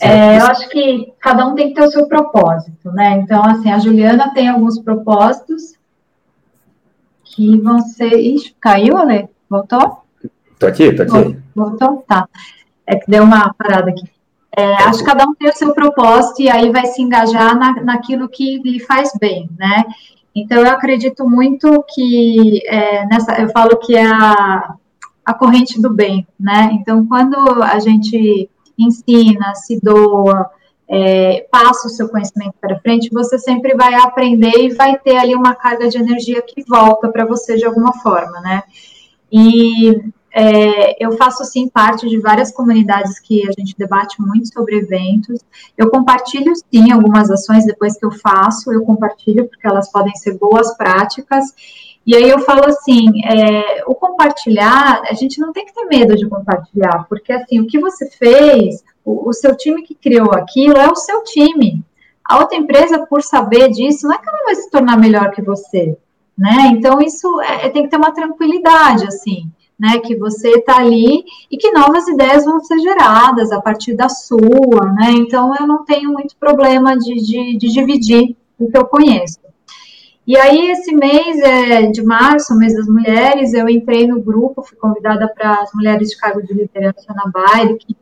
É, eu acho que cada um tem que ter o seu propósito, né? Então, assim, a Juliana tem alguns propósitos que vão ser... Ixi, caiu, Ale? Voltou? Tô aqui, tô aqui. Voltou? Tá. É que deu uma parada aqui. É, acho que cada um tem o seu propósito e aí vai se engajar na, naquilo que lhe faz bem, né? Então, eu acredito muito que é, nessa, eu falo que é a, a corrente do bem, né? Então, quando a gente ensina, se doa, é, passa o seu conhecimento para frente, você sempre vai aprender e vai ter ali uma carga de energia que volta para você de alguma forma, né? E é, eu faço, sim, parte de várias comunidades que a gente debate muito sobre eventos. Eu compartilho, sim, algumas ações depois que eu faço, eu compartilho porque elas podem ser boas práticas. E aí eu falo assim, é, o compartilhar, a gente não tem que ter medo de compartilhar, porque assim, o que você fez, o, o seu time que criou aquilo é o seu time. A outra empresa, por saber disso, não é que ela vai se tornar melhor que você, né? Então, isso é, tem que ter uma tranquilidade, assim né, que você está ali e que novas ideias vão ser geradas a partir da sua, né, então eu não tenho muito problema de, de, de dividir o que eu conheço. E aí, esse mês é, de março, mês das mulheres, eu entrei no grupo, fui convidada para as mulheres de cargo de liderança na Baile, que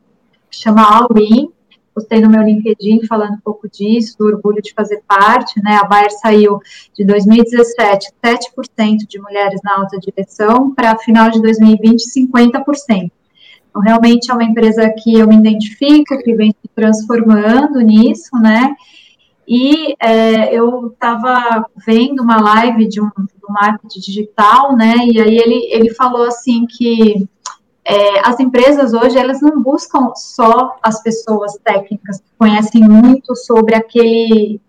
chama All In, postei no meu LinkedIn falando um pouco disso, do orgulho de fazer parte, né? A Bayer saiu de 2017, 7% de mulheres na alta direção, para final de 2020, 50%. Então, realmente é uma empresa que eu me identifico, que vem se transformando nisso, né? E é, eu estava vendo uma live de um do marketing digital, né? E aí ele, ele falou assim que é, as empresas hoje elas não buscam só as pessoas técnicas que conhecem muito sobre aquele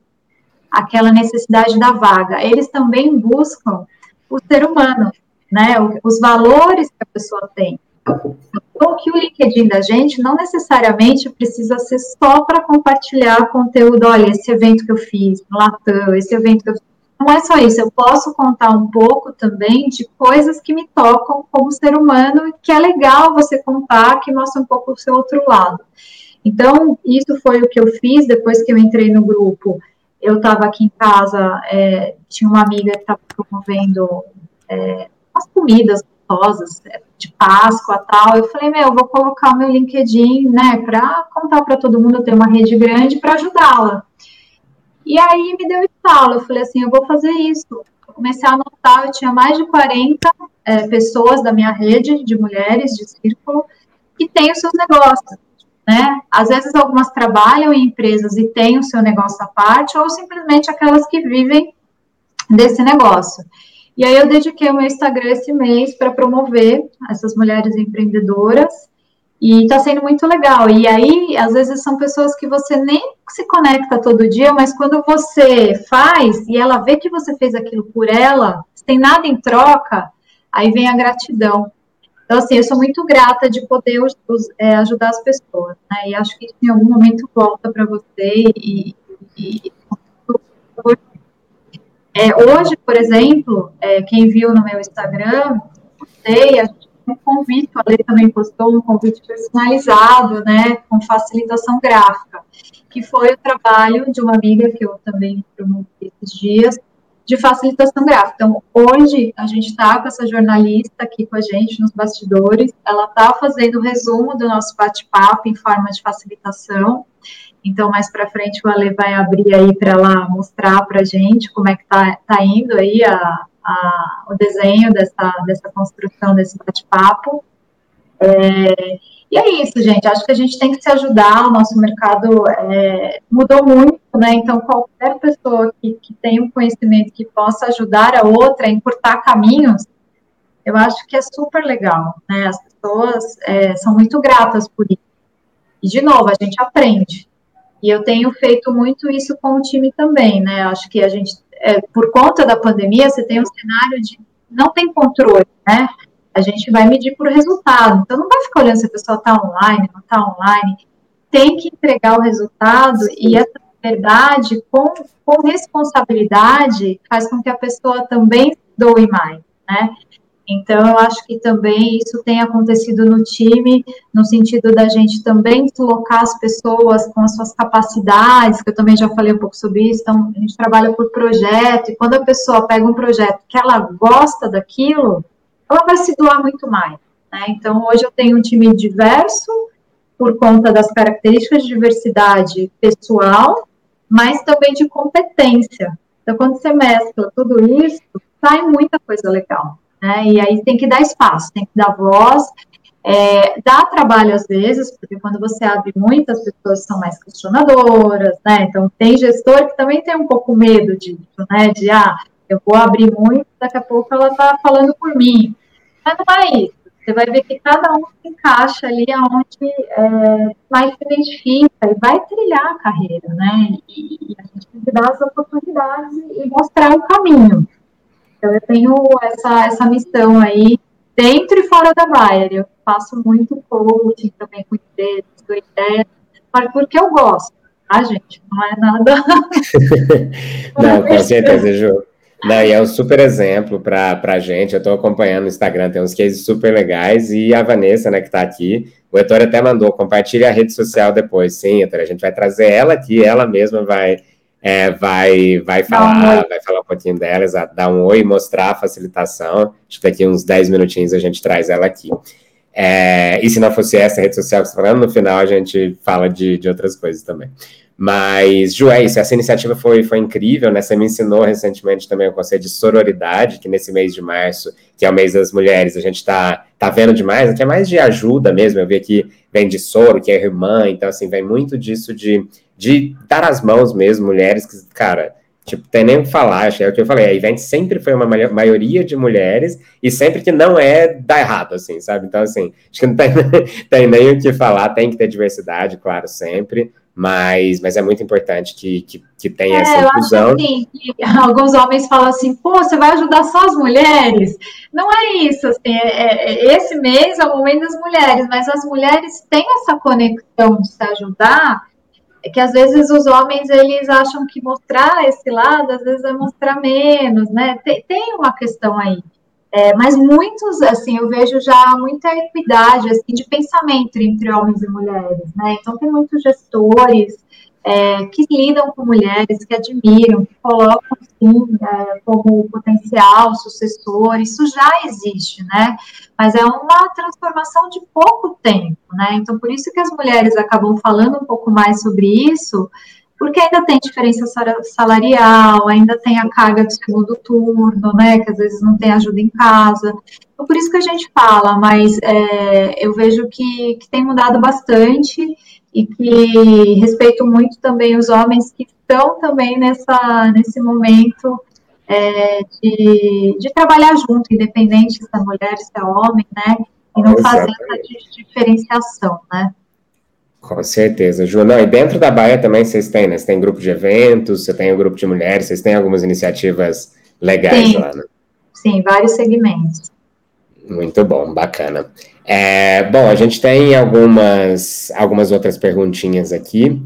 aquela necessidade da vaga. Eles também buscam o ser humano, né? Os valores que a pessoa tem. Então, que o LinkedIn da gente não necessariamente precisa ser só para compartilhar conteúdo. Olha, esse evento que eu fiz no Latam, esse evento que eu fiz. Não é só isso, eu posso contar um pouco também de coisas que me tocam como ser humano, que é legal você contar, que mostra um pouco o seu outro lado. Então, isso foi o que eu fiz depois que eu entrei no grupo. Eu estava aqui em casa, é, tinha uma amiga que estava promovendo é, umas comidas gostosas, é, de Páscoa tal. Eu falei, meu, eu vou colocar o meu LinkedIn, né, para contar para todo mundo, ter uma rede grande para ajudá-la. E aí me deu estalo, eu falei assim, eu vou fazer isso. Eu comecei a anotar, eu tinha mais de 40 é, pessoas da minha rede de mulheres de círculo que têm os seus negócios, né? Às vezes algumas trabalham em empresas e têm o seu negócio à parte, ou simplesmente aquelas que vivem desse negócio. E aí eu dediquei o meu Instagram esse mês para promover essas mulheres empreendedoras e está sendo muito legal. E aí, às vezes, são pessoas que você nem se conecta todo dia, mas quando você faz e ela vê que você fez aquilo por ela, sem nada em troca, aí vem a gratidão. Então, assim, eu sou muito grata de poder é, ajudar as pessoas, né? E acho que em algum momento volta para você e, e é, hoje, por exemplo, é, quem viu no meu Instagram, postei, a gente um convite, a Lei também postou um convite personalizado, né, com facilitação gráfica, que foi o trabalho de uma amiga que eu também promovi esses dias, de facilitação gráfica. Então, hoje, a gente está com essa jornalista aqui com a gente nos bastidores, ela está fazendo o resumo do nosso bate-papo em forma de facilitação, então, mais para frente, o Ale vai abrir aí para ela mostrar para a gente como é que está tá indo aí a, a, o desenho dessa, dessa construção, desse bate-papo. É, e é isso, gente. Acho que a gente tem que se ajudar. O nosso mercado é, mudou muito, né? Então, qualquer pessoa que, que tenha um conhecimento que possa ajudar a outra a encurtar caminhos, eu acho que é super legal, né? As pessoas é, são muito gratas por isso. E, de novo, a gente aprende. E eu tenho feito muito isso com o time também, né? Acho que a gente, é, por conta da pandemia, você tem um cenário de não tem controle, né? A gente vai medir por resultado. Então, não vai ficar olhando se a pessoa está online, não está online. Tem que entregar o resultado e essa verdade com, com responsabilidade faz com que a pessoa também doe mais, né? Então, eu acho que também isso tem acontecido no time, no sentido da gente também deslocar as pessoas com as suas capacidades, que eu também já falei um pouco sobre isso. Então, a gente trabalha por projeto, e quando a pessoa pega um projeto que ela gosta daquilo, ela vai se doar muito mais. Né? Então, hoje eu tenho um time diverso, por conta das características de diversidade pessoal, mas também de competência. Então, quando você mescla tudo isso, sai muita coisa legal né? E aí tem que dar espaço, tem que dar voz. É, dá trabalho às vezes, porque quando você abre muitas pessoas são mais questionadoras, né? Então tem gestor que também tem um pouco medo disso, né? De ah, eu vou abrir muito, daqui a pouco ela está falando por mim. Mas não é isso. Você vai ver que cada um se encaixa ali aonde é, mais se identifica e vai trilhar a carreira, né? E, e a gente tem que dar as oportunidades e mostrar o caminho. Então, eu tenho essa, essa missão aí, dentro e fora da Bayer. Eu faço muito coaching também com ideias, dou ideias, porque eu gosto, tá, gente? Não é nada. Não, com certeza, Ju. Não, e é um super exemplo para a gente. Eu estou acompanhando no Instagram, tem uns cases super legais. E a Vanessa, né, que está aqui, o Heitor até mandou, compartilhe a rede social depois. Sim, Heitor, a gente vai trazer ela aqui, ela mesma vai é, vai, vai falar, um vai falar um pouquinho dela, dar um oi, mostrar a facilitação. Acho que daqui uns 10 minutinhos a gente traz ela aqui. É, e se não fosse essa rede social que você está falando, no final a gente fala de, de outras coisas também. Mas, Ju, é isso, essa iniciativa foi, foi incrível, né? Você me ensinou recentemente também o conceito de sororidade, que nesse mês de março, que é o mês das mulheres, a gente está tá vendo demais, que é mais de ajuda mesmo. Eu vi aqui, vem de soro, que é irmã, então, assim, vem muito disso de de dar as mãos mesmo, mulheres que, cara, tipo, tem nem o que falar, é o que eu falei, a Event sempre foi uma maioria de mulheres, e sempre que não é, dá errado, assim, sabe? Então, assim, acho que não tem, tem nem o que falar, tem que ter diversidade, claro, sempre, mas, mas é muito importante que, que, que tenha é, essa inclusão. Assim, alguns homens falam assim, pô, você vai ajudar só as mulheres? Não é isso, assim, é, é, esse mês é o momento das mulheres, mas as mulheres têm essa conexão de se ajudar, é que às vezes os homens, eles acham que mostrar esse lado, às vezes é mostrar menos, né? Tem, tem uma questão aí. É, mas muitos, assim, eu vejo já muita equidade, assim, de pensamento entre homens e mulheres, né? Então, tem muitos gestores é, que lidam com mulheres, que admiram, que colocam, sim, é, como potencial sucessor, isso já existe, né? Mas é uma transformação de pouco tempo, né? Então, por isso que as mulheres acabam falando um pouco mais sobre isso, porque ainda tem diferença salarial, ainda tem a carga de segundo turno, né, que às vezes não tem ajuda em casa. Então, por isso que a gente fala, mas é, eu vejo que, que tem mudado bastante e que respeito muito também os homens que estão também nessa, nesse momento é, de, de trabalhar junto, independente se é mulher, se é homem, né, e não fazer essa diferenciação, né. Com certeza, Ju. Não, e dentro da Baia também vocês têm, né? Você tem grupo de eventos, você tem o grupo de mulheres, vocês têm algumas iniciativas legais Sim. lá, né? Sim, vários segmentos. Muito bom, bacana. É, bom, a gente tem algumas, algumas outras perguntinhas aqui.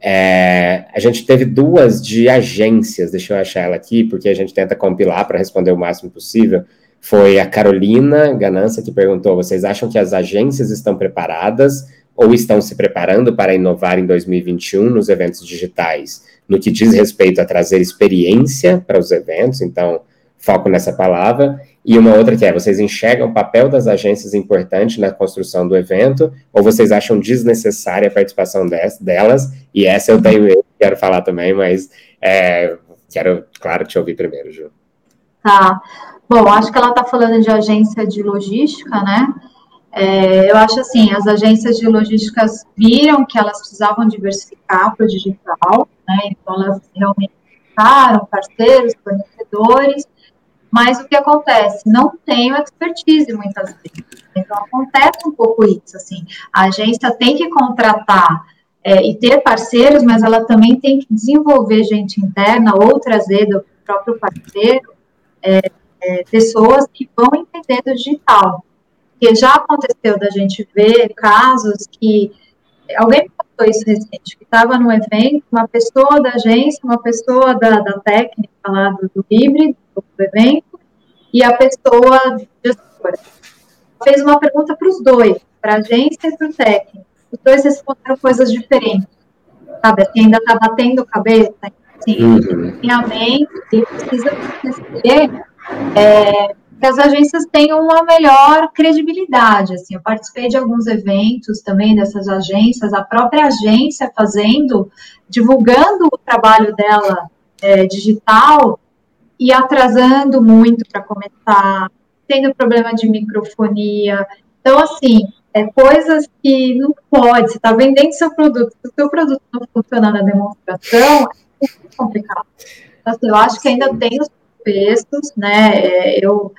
É, a gente teve duas de agências, deixa eu achar ela aqui, porque a gente tenta compilar para responder o máximo possível. Foi a Carolina Ganança que perguntou: vocês acham que as agências estão preparadas ou estão se preparando para inovar em 2021 nos eventos digitais, no que diz respeito a trazer experiência para os eventos, então foco nessa palavra, e uma outra que é, vocês enxergam o papel das agências importante na construção do evento, ou vocês acham desnecessária a participação delas, e essa eu tenho, eu quero falar também, mas é, quero, claro, te ouvir primeiro, Ju. Tá, bom, acho que ela está falando de agência de logística, né, é, eu acho assim, as agências de logísticas viram que elas precisavam diversificar para o digital, né? Então elas realmente ficaram parceiros, fornecedores, mas o que acontece? Não tem expertise muitas vezes. Então acontece um pouco isso, assim, a agência tem que contratar é, e ter parceiros, mas ela também tem que desenvolver gente interna ou trazer do próprio parceiro é, é, pessoas que vão entender do digital. Porque já aconteceu da gente ver casos que alguém me contou isso recente, que estava no evento, uma pessoa da agência, uma pessoa da, da técnica lá do, do híbrido, do evento, e a pessoa gestora. Fez uma pergunta para os dois, para a agência e para o técnico. Os dois responderam coisas diferentes. Sabe, assim, ainda está batendo cabeça, assim, uhum. a mente, precisa conhecer é, que as agências tenham uma melhor credibilidade. Assim, eu participei de alguns eventos também dessas agências, a própria agência fazendo, divulgando o trabalho dela é, digital e atrasando muito para começar, tendo problema de microfonia. Então, assim, é coisas que não pode. Você está vendendo seu produto, se o seu produto não funciona na demonstração, é muito complicado. Então, assim, eu acho que ainda tem os textos, né? É, eu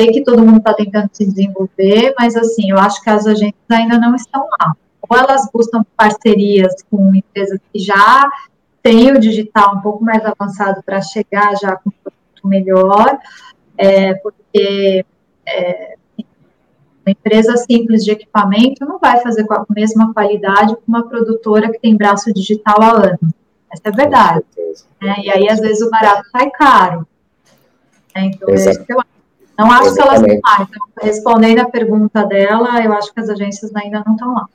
sei que todo mundo está tentando se desenvolver, mas assim, eu acho que as agências ainda não estão lá. Ou elas buscam parcerias com empresas que já têm o digital um pouco mais avançado para chegar já com um produto melhor, é, porque é, uma empresa simples de equipamento não vai fazer com a mesma qualidade que uma produtora que tem braço digital há anos. Essa é verdade. É, e aí, às vezes, o barato sai caro. É, então, Exato. é isso que eu acho. Não acho que elas estão lá. Então, respondendo a pergunta dela, eu acho que as agências ainda não estão lá.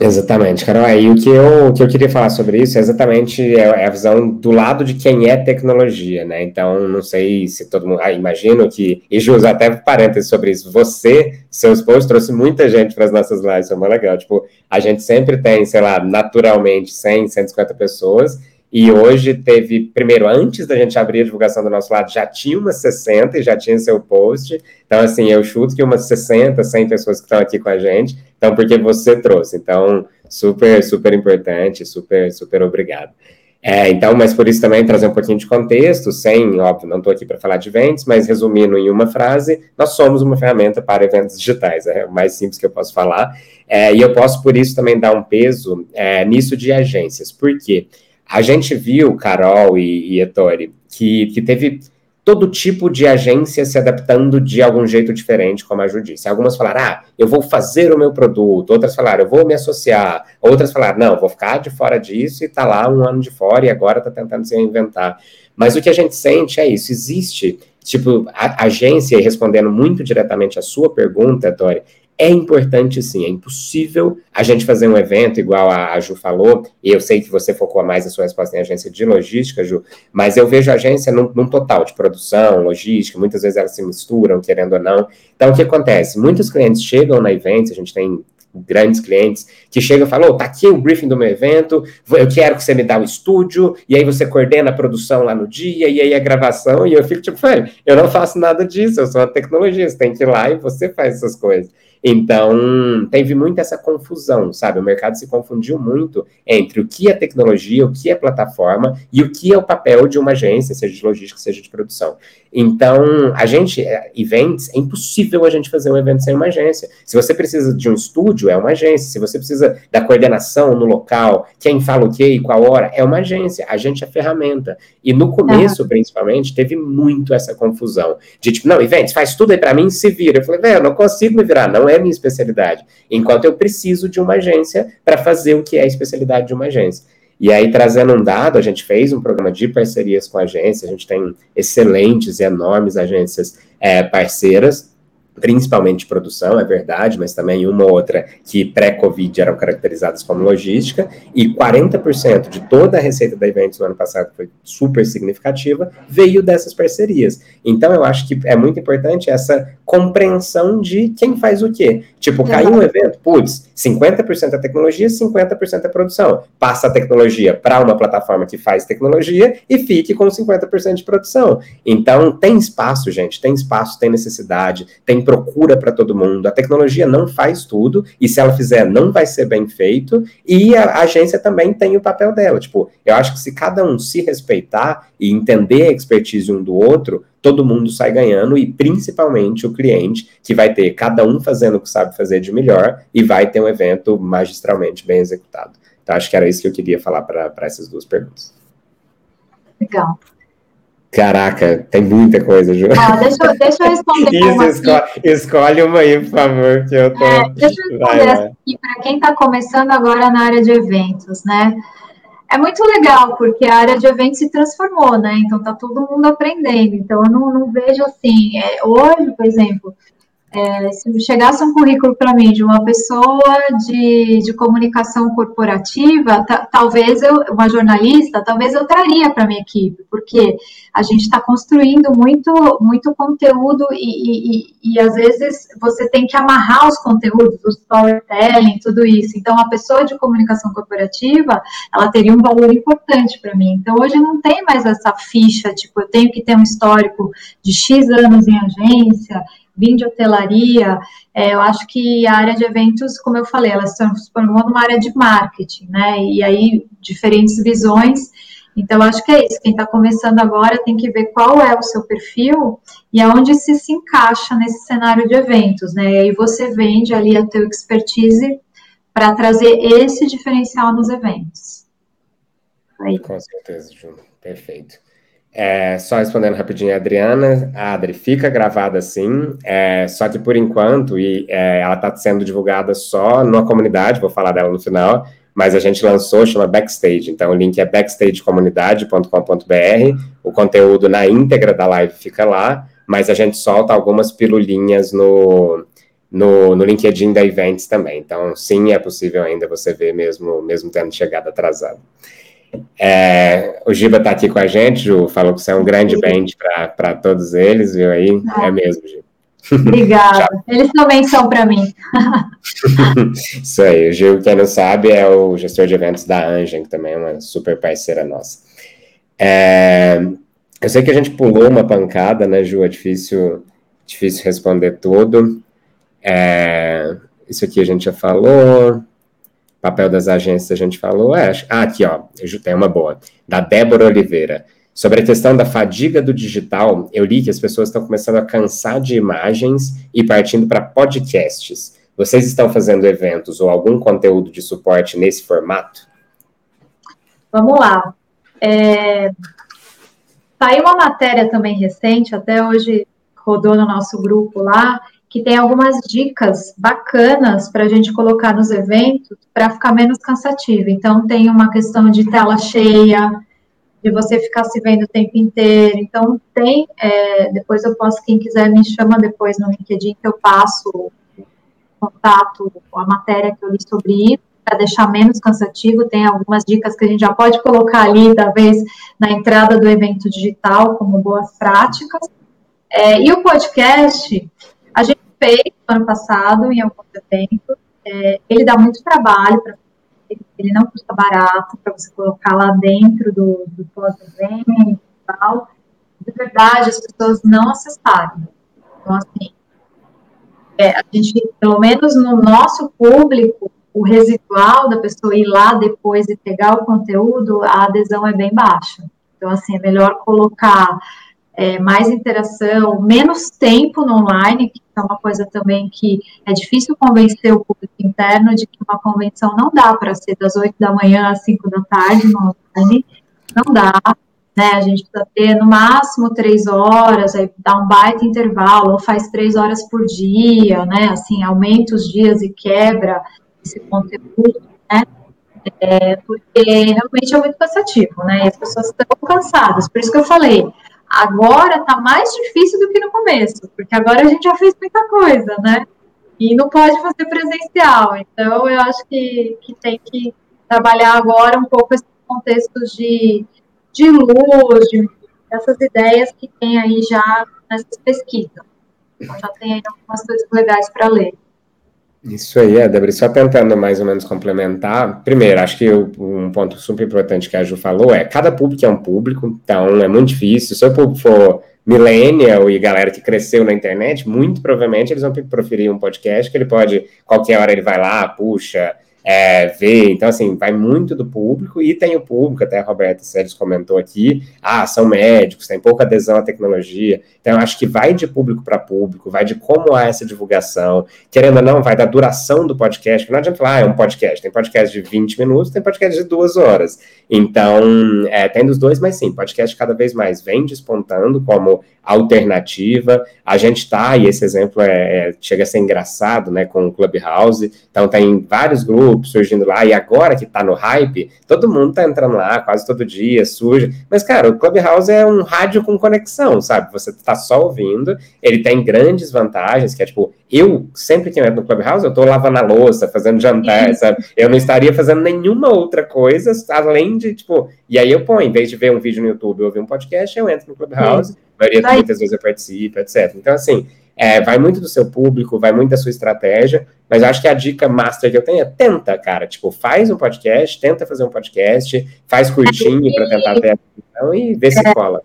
Exatamente, Carol. E o que eu, o que eu queria falar sobre isso é exatamente é, é a visão do lado de quem é tecnologia, né? Então, não sei se todo mundo. Ah, imagino que. E Jus, até parênteses sobre isso. Você, seus posts, trouxe muita gente para as nossas lives, foi muito legal. Tipo, a gente sempre tem, sei lá, naturalmente 100, 150 pessoas. E hoje teve, primeiro, antes da gente abrir a divulgação do nosso lado, já tinha umas 60 e já tinha seu post. Então, assim, eu chuto que umas 60, 100 pessoas que estão aqui com a gente. Então, porque você trouxe. Então, super, super importante, super, super obrigado. É, então, mas por isso também trazer um pouquinho de contexto, sem, óbvio, não estou aqui para falar de eventos, mas resumindo em uma frase, nós somos uma ferramenta para eventos digitais, é o mais simples que eu posso falar, é, e eu posso por isso também dar um peso é, nisso de agências, por quê? A gente viu, Carol e, e Ettore, que, que teve todo tipo de agência se adaptando de algum jeito diferente, como a Ju disse. Algumas falaram, ah, eu vou fazer o meu produto, outras falaram, eu vou me associar, outras falaram, não, vou ficar de fora disso e tá lá um ano de fora e agora tá tentando se reinventar. Mas o que a gente sente é isso, existe, tipo, a agência, respondendo muito diretamente a sua pergunta, Tori, é importante sim, é impossível a gente fazer um evento igual a, Ju falou, e eu sei que você focou mais a sua resposta em agência de logística, Ju, mas eu vejo a agência num, num, total de produção, logística, muitas vezes elas se misturam, querendo ou não. Então, o que acontece? Muitos clientes chegam na evento, a gente tem grandes clientes que chegam e falam: oh, tá aqui o briefing do meu evento, eu quero que você me dá o estúdio, e aí você coordena a produção lá no dia, e aí a gravação, e eu fico tipo, eu não faço nada disso, eu sou uma tecnologia, você tem que ir lá e você faz essas coisas. Então, teve muito essa confusão, sabe? O mercado se confundiu muito entre o que é tecnologia, o que é plataforma e o que é o papel de uma agência, seja de logística, seja de produção. Então, a gente, é, events, é impossível a gente fazer um evento sem uma agência. Se você precisa de um estúdio, é uma agência. Se você precisa da coordenação no local, quem fala o quê e qual hora, é uma agência. A gente é ferramenta. E no começo, uhum. principalmente, teve muito essa confusão. De tipo, não, events, faz tudo aí para mim se vira. Eu falei, velho, eu não consigo me virar, não é minha especialidade. Enquanto eu preciso de uma agência para fazer o que é a especialidade de uma agência. E aí, trazendo um dado, a gente fez um programa de parcerias com agências, a gente tem excelentes e enormes agências é, parceiras, principalmente de produção, é verdade, mas também uma ou outra que pré-Covid eram caracterizadas como logística, e 40% de toda a receita da Eventos no ano passado, que foi super significativa, veio dessas parcerias. Então, eu acho que é muito importante essa compreensão de quem faz o quê. Tipo, caiu um evento, putz, 50% é tecnologia, 50% é produção. Passa a tecnologia para uma plataforma que faz tecnologia e fique com 50% de produção. Então, tem espaço, gente, tem espaço, tem necessidade, tem procura para todo mundo. A tecnologia não faz tudo, e se ela fizer, não vai ser bem feito, e a agência também tem o papel dela. Tipo, eu acho que se cada um se respeitar e entender a expertise um do outro, todo mundo sai ganhando, e principalmente o cliente, que vai ter cada um fazendo o que sabe fazer de melhor e vai ter um evento magistralmente bem executado. Então, acho que era isso que eu queria falar para essas duas perguntas. Legal. Caraca, tem muita coisa, Ju. Ah, deixa, deixa eu responder Isso, escolhe, escolhe, uma aí, por favor, que eu tô... É, deixa eu responder para quem está começando agora na área de eventos, né? É muito legal, porque a área de eventos se transformou, né? Então, tá todo mundo aprendendo. Então, eu não, não vejo assim... É, hoje, por exemplo, é, se chegasse um currículo para mim de uma pessoa de, de comunicação corporativa, talvez eu, uma jornalista, talvez eu traria para minha equipe, porque a gente está construindo muito, muito conteúdo e, e, e, às vezes você tem que amarrar os conteúdos, o storytelling, tudo isso. Então, a pessoa de comunicação corporativa, ela teria um valor importante para mim. Então, hoje não tem mais essa ficha, tipo, eu tenho que ter um histórico de X anos em agência, vim de hotelaria, é, eu acho que a área de eventos, como eu falei, ela se transformou numa área de marketing, né? E aí, diferentes visões. Então, acho que é isso. Quem está começando agora tem que ver qual é o seu perfil e aonde se se encaixa nesse cenário de eventos, né? E aí você vende ali a teu expertise para trazer esse diferencial nos eventos. Aí. Com certeza, Ju. Perfeito. É, só respondendo rapidinho a Adriana, a Adri fica gravada sim, é, só que por enquanto, e é, ela está sendo divulgada só na comunidade, vou falar dela no final, mas a gente lançou, chama Backstage, então o link é backstagecomunidade.com.br, o conteúdo na íntegra da live fica lá, mas a gente solta algumas pilulinhas no, no, no LinkedIn da Events também, então sim, é possível ainda você ver mesmo, mesmo tendo chegado atrasado. É, o Giba está aqui com a gente, Ju, falou que você é um grande bench para todos eles, viu aí? Ah. É mesmo, Giba. Obrigada. Eles também são para mim. Isso aí. O Gil, quem não sabe, é o gestor de eventos da Angen, que também é uma super parceira nossa. É, eu sei que a gente pulou uma pancada, né, Ju? É difícil, difícil responder tudo. É, isso aqui a gente já falou. Papel das agências a gente falou. É, ah, aqui, ó, tem uma boa, da Débora Oliveira. Sobre a questão da fadiga do digital, eu li que as pessoas estão começando a cansar de imagens e partindo para podcasts. Vocês estão fazendo eventos ou algum conteúdo de suporte nesse formato? Vamos lá. É... Saiu uma matéria também recente, até hoje rodou no nosso grupo lá, que tem algumas dicas bacanas para a gente colocar nos eventos para ficar menos cansativo. Então, tem uma questão de tela cheia, de você ficar se vendo o tempo inteiro. Então, tem, é, depois eu posso, quem quiser me chama depois no LinkedIn, que eu passo contato, a matéria que eu li sobre isso, para deixar menos cansativo. Tem algumas dicas que a gente já pode colocar ali, talvez, na entrada do evento digital, como boas práticas. É, e o podcast, fez ano passado, em alguns eventos, é, ele dá muito trabalho ele não custa barato para você colocar lá dentro do, do pós-evento e tal. De verdade, as pessoas não acessaram. Então, assim, é, a gente, pelo menos no nosso público, o residual da pessoa ir lá depois e pegar o conteúdo, a adesão é bem baixa. Então, assim, é melhor colocar é, mais interação, menos tempo no online, que é uma coisa também que é difícil convencer o público interno de que uma convenção não dá para ser das 8 da manhã às 5 da tarde no online, não dá, né? A gente precisa ter no máximo três horas, aí dá um baita intervalo, ou faz três horas por dia, né? Assim, aumenta os dias e quebra esse conteúdo, né? É, porque realmente é muito cansativo, né? E as pessoas estão cansadas. Por isso que eu falei, Agora está mais difícil do que no começo, porque agora a gente já fez muita coisa, né? E não pode fazer presencial. Então, eu acho que, que tem que trabalhar agora um pouco esses contextos de, de luz, de, essas ideias que tem aí já nessas pesquisas. Então, já tem aí algumas coisas legais para ler. Isso aí, é, só tentando mais ou menos complementar. Primeiro, acho que um ponto super importante que a Ju falou é cada público é um público, então é muito difícil. Se o público for millennial e galera que cresceu na internet, muito provavelmente eles vão preferir um podcast que ele pode, qualquer hora ele vai lá, puxa, é, ver. Então, assim, vai muito do público e tem o público, até a Roberta Sérgio comentou aqui, ah, são médicos, tem pouca adesão à tecnologia. Então, acho que vai de público para público, vai de como há essa divulgação. Querendo ou não, vai da duração do podcast. Não adianta falar, ah, é um podcast. Tem podcast de 20 minutos, tem podcast de duas horas. Então, é, tem dos dois, mas sim, podcast cada vez mais vem despontando como alternativa. A gente está, e esse exemplo é, é, chega a ser engraçado, né, com o Clubhouse. Então, tem vários grupos surgindo lá, e agora que está no hype, todo mundo está entrando lá quase todo dia, surge. Mas, cara, o Clubhouse é um rádio com conexão, sabe? Você está só ouvindo, ele tem grandes vantagens, que é tipo, eu, sempre que eu entro no Clubhouse, eu estou lavando a louça, fazendo jantar, sabe? Eu não estaria fazendo nenhuma outra coisa, além de, tipo, e aí eu ponho, em vez de ver um vídeo no YouTube ou ouvir um podcast, eu entro no Clubhouse, Sim. maioria, muitas vezes eu participo, etc. Então, assim, é, vai muito do seu público, vai muito da sua estratégia, mas acho que a dica master que eu tenho é tenta, cara. Tipo, faz um podcast, tenta fazer um podcast, faz curtinho para tentar ter atenção e vê se cola.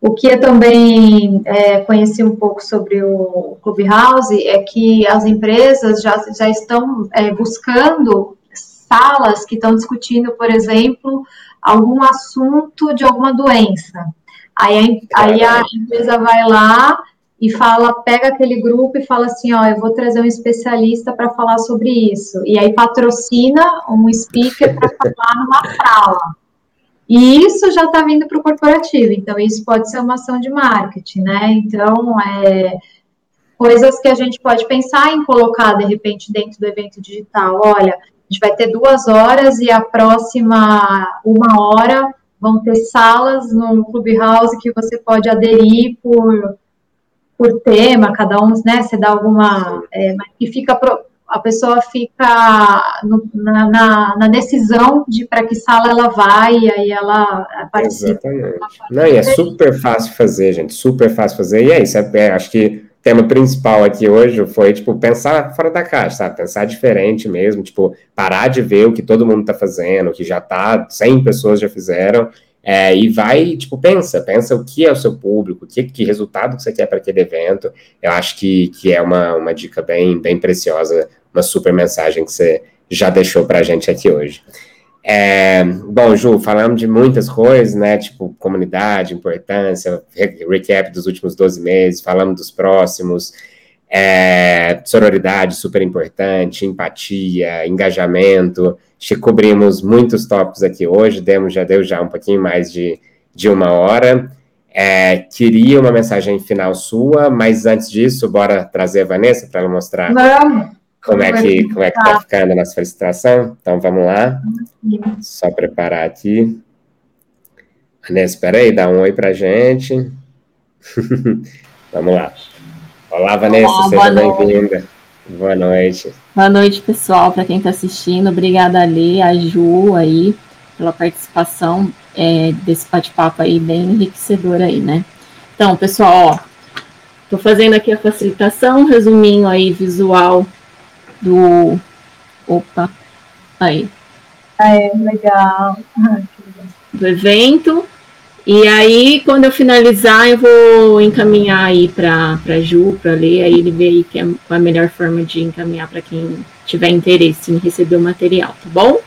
O que eu também é, conheci um pouco sobre o Clubhouse é que as empresas já, já estão é, buscando salas que estão discutindo, por exemplo, algum assunto de alguma doença. Aí a, aí a empresa vai lá e fala, pega aquele grupo e fala assim, ó, eu vou trazer um especialista para falar sobre isso. E aí patrocina um speaker para falar numa sala. E isso já está vindo para o corporativo, então isso pode ser uma ação de marketing, né? Então, é, coisas que a gente pode pensar em colocar, de repente, dentro do evento digital. Olha, a gente vai ter duas horas e a próxima uma hora vão ter salas no Clubhouse que você pode aderir por, por tema, cada um, né? Você dá alguma. É, e fica. Pro, a pessoa fica no, na, na, na, decisão de para que sala ela vai, e aí ela participa. Exatamente. Não, e é super fácil fazer, gente, super fácil fazer, e é isso, é, é, acho que o tema principal aqui hoje foi, tipo, pensar fora da caixa, sabe, pensar diferente mesmo, tipo, parar de ver o que todo mundo tá fazendo, o que já tá, 100 pessoas já fizeram, é, e vai, tipo, pensa, pensa o que é o seu público, que, que resultado que você quer para aquele evento. Eu acho que, que é uma, uma dica bem, bem preciosa, uma super mensagem que você, já deixou para a gente aqui hoje. É, bom, Ju, falamos de muitas coisas, né? Tipo, comunidade, importância, recap dos últimos 12 meses, falamos dos próximos, é, sororidade super importante, empatia, engajamento. Cobrimos muitos tópicos aqui hoje, demos, já deu já um pouquinho mais de, de uma hora. É, queria uma mensagem final sua, mas antes disso, bora trazer a Vanessa para ela mostrar. Vamos como é que como é que tá ficando a nossa felicitação? Então vamos lá. Só preparar aqui. Vanessa, espera aí, dá um oi pra gente. vamos lá. Olá, Vanessa, Olá, seja bem-vinda. Boa noite. Boa noite, pessoal, para quem está assistindo. Obrigada, Ali, a Ju aí, pela participação é, desse bate-papo aí, bem enriquecedor aí, né? Então, pessoal, ó, tô fazendo aqui a facilitação, resuminho aí visual do. Opa, aí. Ah, é, legal. do evento. E aí, quando eu finalizar, eu vou encaminhar aí para a Ju, para ler, aí ele vê aí que é a melhor forma de encaminhar para quem tiver interesse em receber o material, tá bom?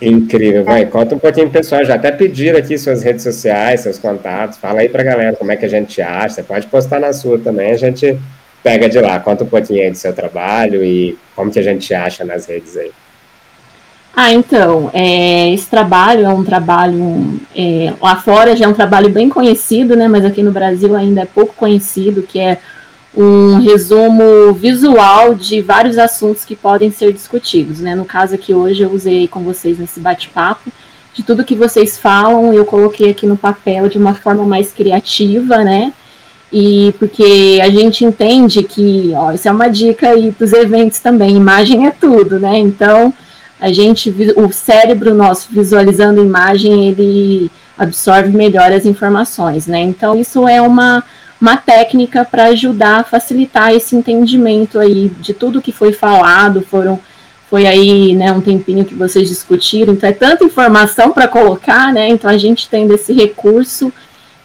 Incrível, vai. Conta um pouquinho, pessoal. Já até pediram aqui suas redes sociais, seus contatos. Fala aí para galera como é que a gente acha. Você pode postar na sua também, a gente pega de lá. Conta um pouquinho aí do seu trabalho e como que a gente acha nas redes aí. Ah, então, é, esse trabalho é um trabalho, é, lá fora já é um trabalho bem conhecido, né, mas aqui no Brasil ainda é pouco conhecido, que é um resumo visual de vários assuntos que podem ser discutidos, né, no caso aqui hoje eu usei com vocês nesse bate-papo, de tudo que vocês falam, eu coloquei aqui no papel de uma forma mais criativa, né, e porque a gente entende que, ó, isso é uma dica aí para os eventos também, imagem é tudo, né? Então, a gente, o cérebro nosso visualizando imagem, ele absorve melhor as informações, né? Então, isso é uma, uma técnica para ajudar a facilitar esse entendimento aí de tudo que foi falado, foram foi aí, né, um tempinho que vocês discutiram, então é tanta informação para colocar, né? Então a gente tendo esse recurso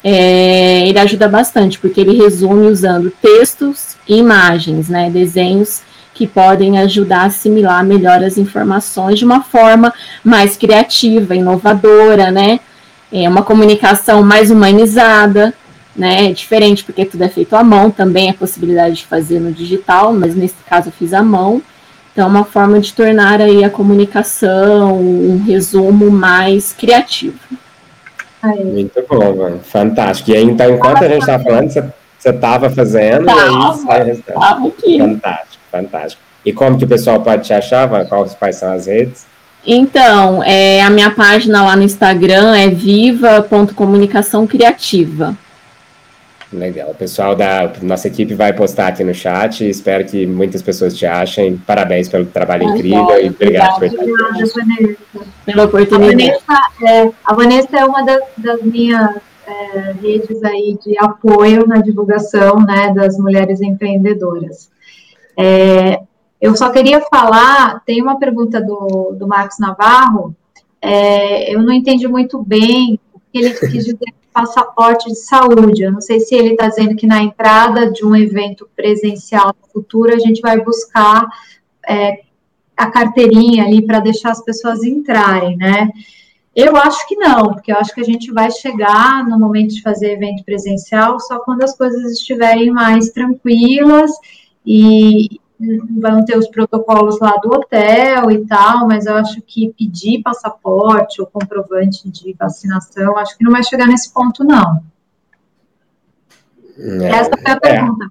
é, ele ajuda bastante, porque ele resume usando textos e imagens, né, desenhos que podem ajudar a assimilar melhor as informações de uma forma mais criativa, inovadora, né, é uma comunicação mais humanizada, né, diferente porque tudo é feito à mão, também a possibilidade de fazer no digital, mas nesse caso eu fiz à mão, então é uma forma de tornar aí a comunicação um resumo mais criativo. Aí. Muito bom, mano. Fantástico. E aí, então, enquanto a gente estava falando, você estava fazendo tava, e aí sai o. Aqui. Fantástico, fantástico. E como que o pessoal pode te achar? Quais, quais são as redes? Então, é, a minha página lá no Instagram é viva.comunicação criativa. Legal. O pessoal da nossa equipe vai postar aqui no chat. Espero que muitas pessoas te achem. Parabéns pelo trabalho incrível bom, e obrigado por estar aqui. Pela oportunidade. A Vanessa é, a Vanessa é uma das, das minhas é, redes aí de apoio na divulgação né, das mulheres empreendedoras. É, eu só queria falar, tem uma pergunta do, do Marcos Navarro, é, eu não entendi muito bem o que ele quis dizer passaporte de saúde. Eu não sei se ele está dizendo que na entrada de um evento presencial futuro a gente vai buscar é, a carteirinha ali para deixar as pessoas entrarem, né? Eu acho que não, porque eu acho que a gente vai chegar no momento de fazer evento presencial só quando as coisas estiverem mais tranquilas e, vão ter os protocolos lá do hotel e tal, mas eu acho que pedir passaporte ou comprovante de vacinação, acho que não vai chegar nesse ponto, não. É, Essa foi a é. pergunta.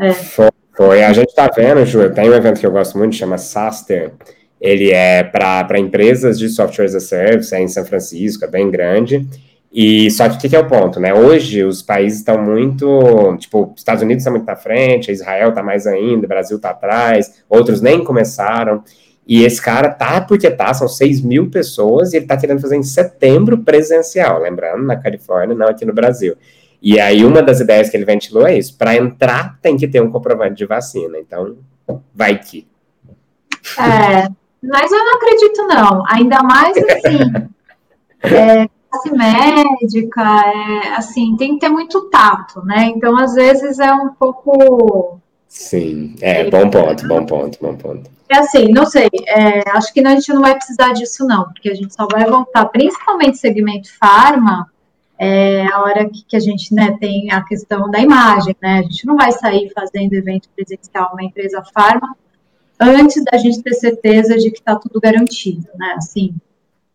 É. Foi, foi, A gente está vendo, Ju, tem um evento que eu gosto muito, chama SASTER, ele é para empresas de software as a service, é em São Francisco, é bem grande, e só que o que, que, é o ponto, né? Hoje os países estão muito, tipo, Estados Unidos está muito na frente, Israel está mais ainda, Brasil está atrás, outros nem começaram. E esse cara tá porque tá, são 6 mil pessoas e ele tá querendo fazer em setembro presencial, lembrando, na Califórnia, não aqui no Brasil. E aí uma das ideias que ele ventilou é isso: para entrar tem que ter um comprovante de vacina. Então, vai que. É, mas eu não acredito, não. Ainda mais assim. é, classe médica, é, assim, tem que ter muito tato, né? Então, às vezes é um pouco Sim, é, bom ponto, bom ponto, bom ponto. É assim, não sei, é, acho que a gente não vai precisar disso não, porque a gente só vai voltar, principalmente segmento farma, é, a hora que, que, a gente né, tem a questão da imagem, né? A gente não vai sair fazendo evento presencial uma empresa farma antes da gente ter certeza de que está tudo garantido, né? Assim,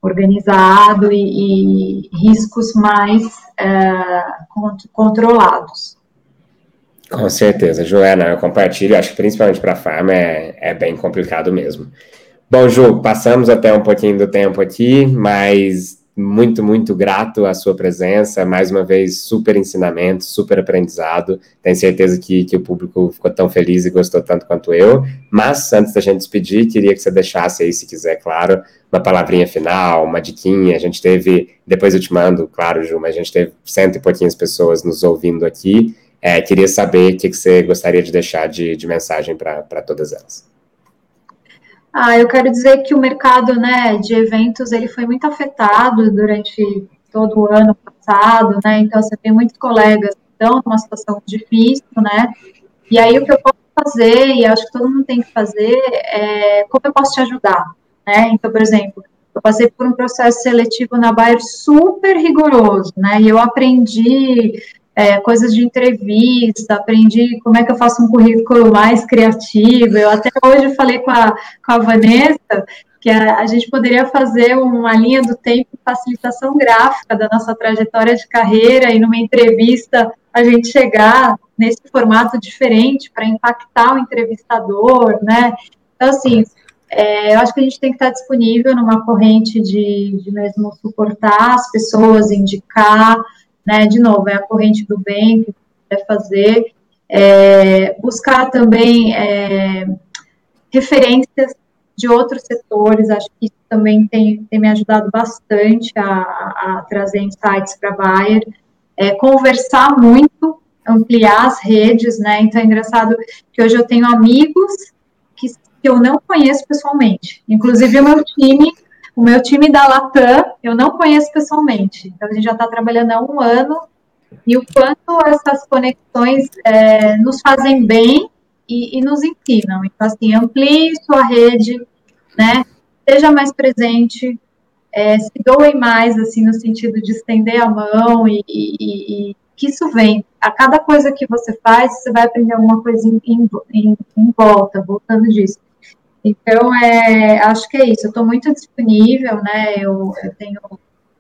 organizado e, e riscos mais é, controlados. Com certeza, Joana, eu compartilho, acho que principalmente para a farma é, é bem complicado mesmo. Bom, Ju, passamos até um pouquinho do tempo aqui, mas muito, muito grato à sua presença. Mais uma vez, super ensinamento, super aprendizado. Tenho certeza que, que o público ficou tão feliz e gostou tanto quanto eu. Mas, antes da gente despedir, queria que você deixasse aí, se quiser, claro, uma palavrinha final, uma diquinha. A gente teve, depois eu te mando, claro, Ju, mas a gente teve cento e pouquinhas pessoas nos ouvindo aqui. É, queria saber o que, que você gostaria de deixar de, de mensagem para todas elas. Ah, eu quero dizer que o mercado né, de eventos ele foi muito afetado durante todo o ano passado, né? Então você tem muitos colegas que estão numa situação difícil, né? E aí o que eu posso fazer, e acho que todo mundo tem que fazer, é como eu posso te ajudar, né? Então, por exemplo, eu passei por um processo seletivo na Bayer super rigoroso, né? E eu aprendi é, coisas de entrevista, aprendi como é que eu faço um currículo mais criativo. Eu até hoje falei com a, com a Vanessa que a, a gente poderia fazer uma linha do tempo facilitação gráfica da nossa trajetória de carreira e numa entrevista a gente chegar nesse formato diferente para impactar o entrevistador, né? Então, assim, é, eu acho que a gente tem que estar disponível numa corrente de, de mesmo suportar as pessoas, indicar, né? De novo, é a corrente do bem que quer fazer, é, buscar também é, referências de outros setores, acho que isso também tem, tem me ajudado bastante a, a trazer insights para a Bayer, é, conversar muito, ampliar as redes, né? Então é engraçado que hoje eu tenho amigos que, que eu não conheço pessoalmente, inclusive o meu time o meu time da Latam, eu não conheço pessoalmente, então a gente já está trabalhando há um ano, e o quanto essas conexões é, nos fazem bem e, e, nos ensinam. Então, assim, amplie sua rede, né? Seja mais presente, é, se doe mais, assim, no sentido de estender a mão e, e, e, que isso vem. A cada coisa que você faz, você vai aprender alguma coisa em, em, em volta, voltando disso. Então, é, acho que é isso. Eu estou muito disponível, né? Eu, eu tenho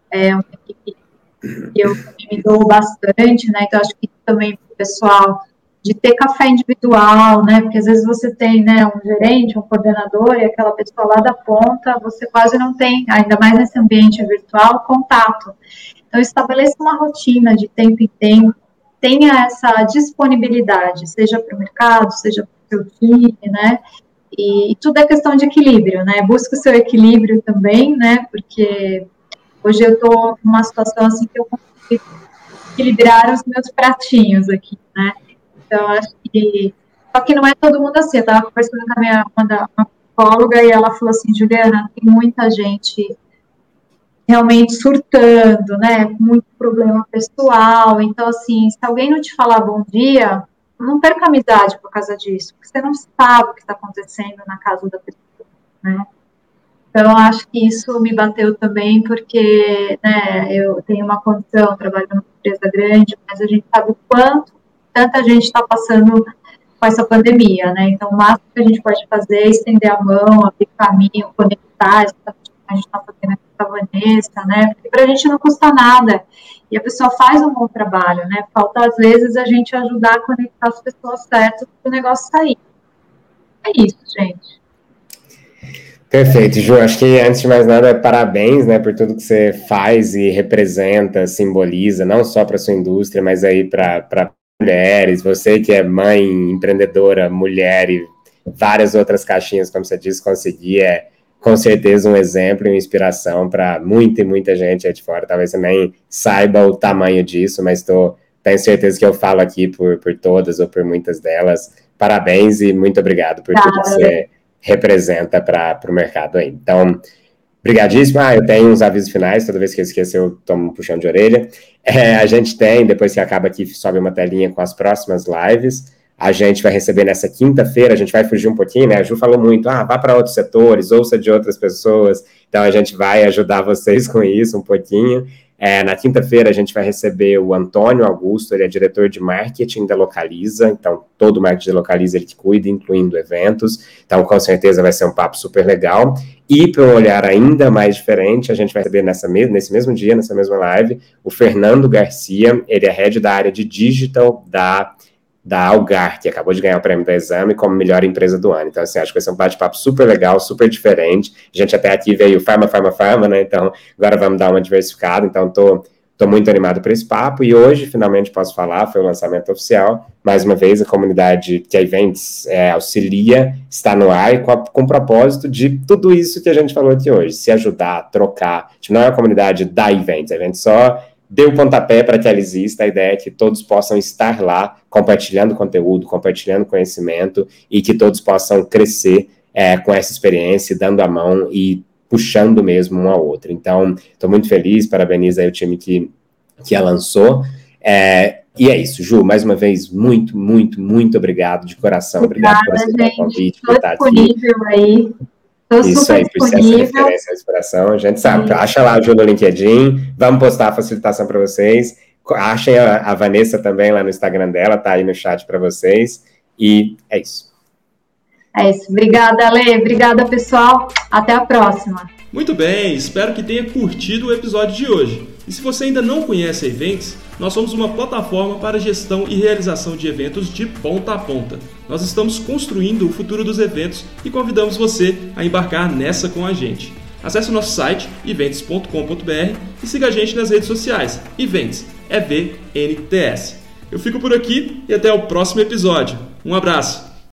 é, uma equipe que eu me dou bastante, né? Então, acho que também para o pessoal de ter café individual, né? Porque às vezes você tem, né, um gerente, um coordenador e aquela pessoa lá da ponta, você quase não tem, ainda mais nesse ambiente virtual, contato. Então, estabeleça uma rotina de tempo em tempo, tenha essa disponibilidade, seja para o mercado, seja para o seu time, né? E, tudo é questão de equilíbrio, né? Busca o seu equilíbrio também, né? Porque hoje eu estou numa situação assim que eu consigo equilibrar os meus pratinhos aqui, né? Então, acho que. Só que não é todo mundo assim. Eu estava conversando com a minha uma, uma psicóloga e ela falou assim: Juliana, tem muita gente realmente surtando, né? Muito problema pessoal. Então, assim, se alguém não te falar bom dia, não perca amizade por causa disso, porque você não sabe o que está acontecendo na casa da pessoa, né? Então, acho que isso me bateu também, porque né, eu tenho uma condição, trabalho numa empresa grande, mas a gente sabe o quanto tanta gente está passando com essa pandemia, né? Então, o máximo que a gente pode fazer é estender a mão, abrir caminho, conectar, a gente está fazendo aqui com a Vanessa, né? Porque para a gente não custa nada e a pessoa faz um bom trabalho, né? Falta, às vezes, a gente ajudar a conectar as pessoas certas para o negócio sair. É isso, gente. Perfeito, Ju. Acho que antes de mais nada, parabéns, né, por tudo que você faz e representa, simboliza, não só para sua indústria, mas aí para mulheres. Você que é mãe, empreendedora, mulher e várias outras caixinhas, como você disse, conseguir é com certeza um exemplo e uma inspiração para muita e muita gente aí de fora. Talvez você nem saiba o tamanho disso, mas tô, tenho certeza que eu falo aqui por, por todas ou por muitas delas. Parabéns e muito obrigado por tudo que você representa para o mercado aí. Então, Obrigadíssimo. Ah, eu tenho uns avisos finais, toda vez que eu esqueço, eu tomo um puxão de orelha. É, a gente tem, depois que acaba aqui, sobe uma telinha com as próximas lives. A gente vai receber nessa quinta-feira, a gente vai fugir um pouquinho, né? A Ju falou muito, ah, vá para outros setores, ouça de outras pessoas. Então a gente vai ajudar vocês com isso um pouquinho. É, na quinta-feira a gente vai receber o Antônio Augusto, ele é diretor de marketing da Localiza, então todo o marketing da Localiza ele que cuida, incluindo eventos, então com certeza vai ser um papo super legal. E para um olhar ainda mais diferente, a gente vai receber nessa nesse mesmo dia, nessa mesma live, o Fernando Garcia, ele é head da área de digital da da Algar, que acabou de ganhar o prêmio do exame como melhor empresa do ano. Então, assim, acho que vai ser um bate-papo super legal, super diferente. A gente até aqui veio farma, farma, farma, né? Então, agora vamos dar uma diversificada. Então, tô, tô muito animado para esse papo. E hoje, finalmente, posso falar, foi o lançamento oficial. Mais uma vez, a comunidade que a Events é, auxilia está no ar com, a, com o propósito de tudo isso que a gente falou aqui hoje, se ajudar, trocar. Tipo, não é a comunidade da Events, a Events só deu o pontapé para que ela exista, a ideia é que todos possam estar lá compartilhando conteúdo, compartilhando conhecimento e que todos possam crescer é, com essa experiência, dando a mão e puxando mesmo um ao outro. Então, estou muito feliz, parabenizo aí o time que, que a lançou. É, e é isso, Ju, mais uma vez, muito, muito, muito obrigado de coração. Obrigada, obrigado por aceitar o convite, por estar aqui. Aí. Tô Isso aí, essa referência à inspiração. A gente sabe, Sim. acha lá o Ju no LinkedIn, vamos postar a facilitação para vocês. Achem a, a, Vanessa também lá no Instagram dela, tá aí no chat para vocês. E é isso. É isso. Obrigada, Ale. Obrigada, pessoal. Até a próxima. Muito bem, espero que tenha curtido o episódio de hoje. E se você ainda não conhece a Events, nós somos uma plataforma para gestão e realização de eventos de ponta a ponta. Nós estamos construindo o futuro dos eventos e convidamos você a embarcar nessa com a gente. Acesse o nosso site events.com.br e siga a gente nas redes sociais. Events, EVNTS. Eu fico por aqui e até o próximo episódio. Um abraço!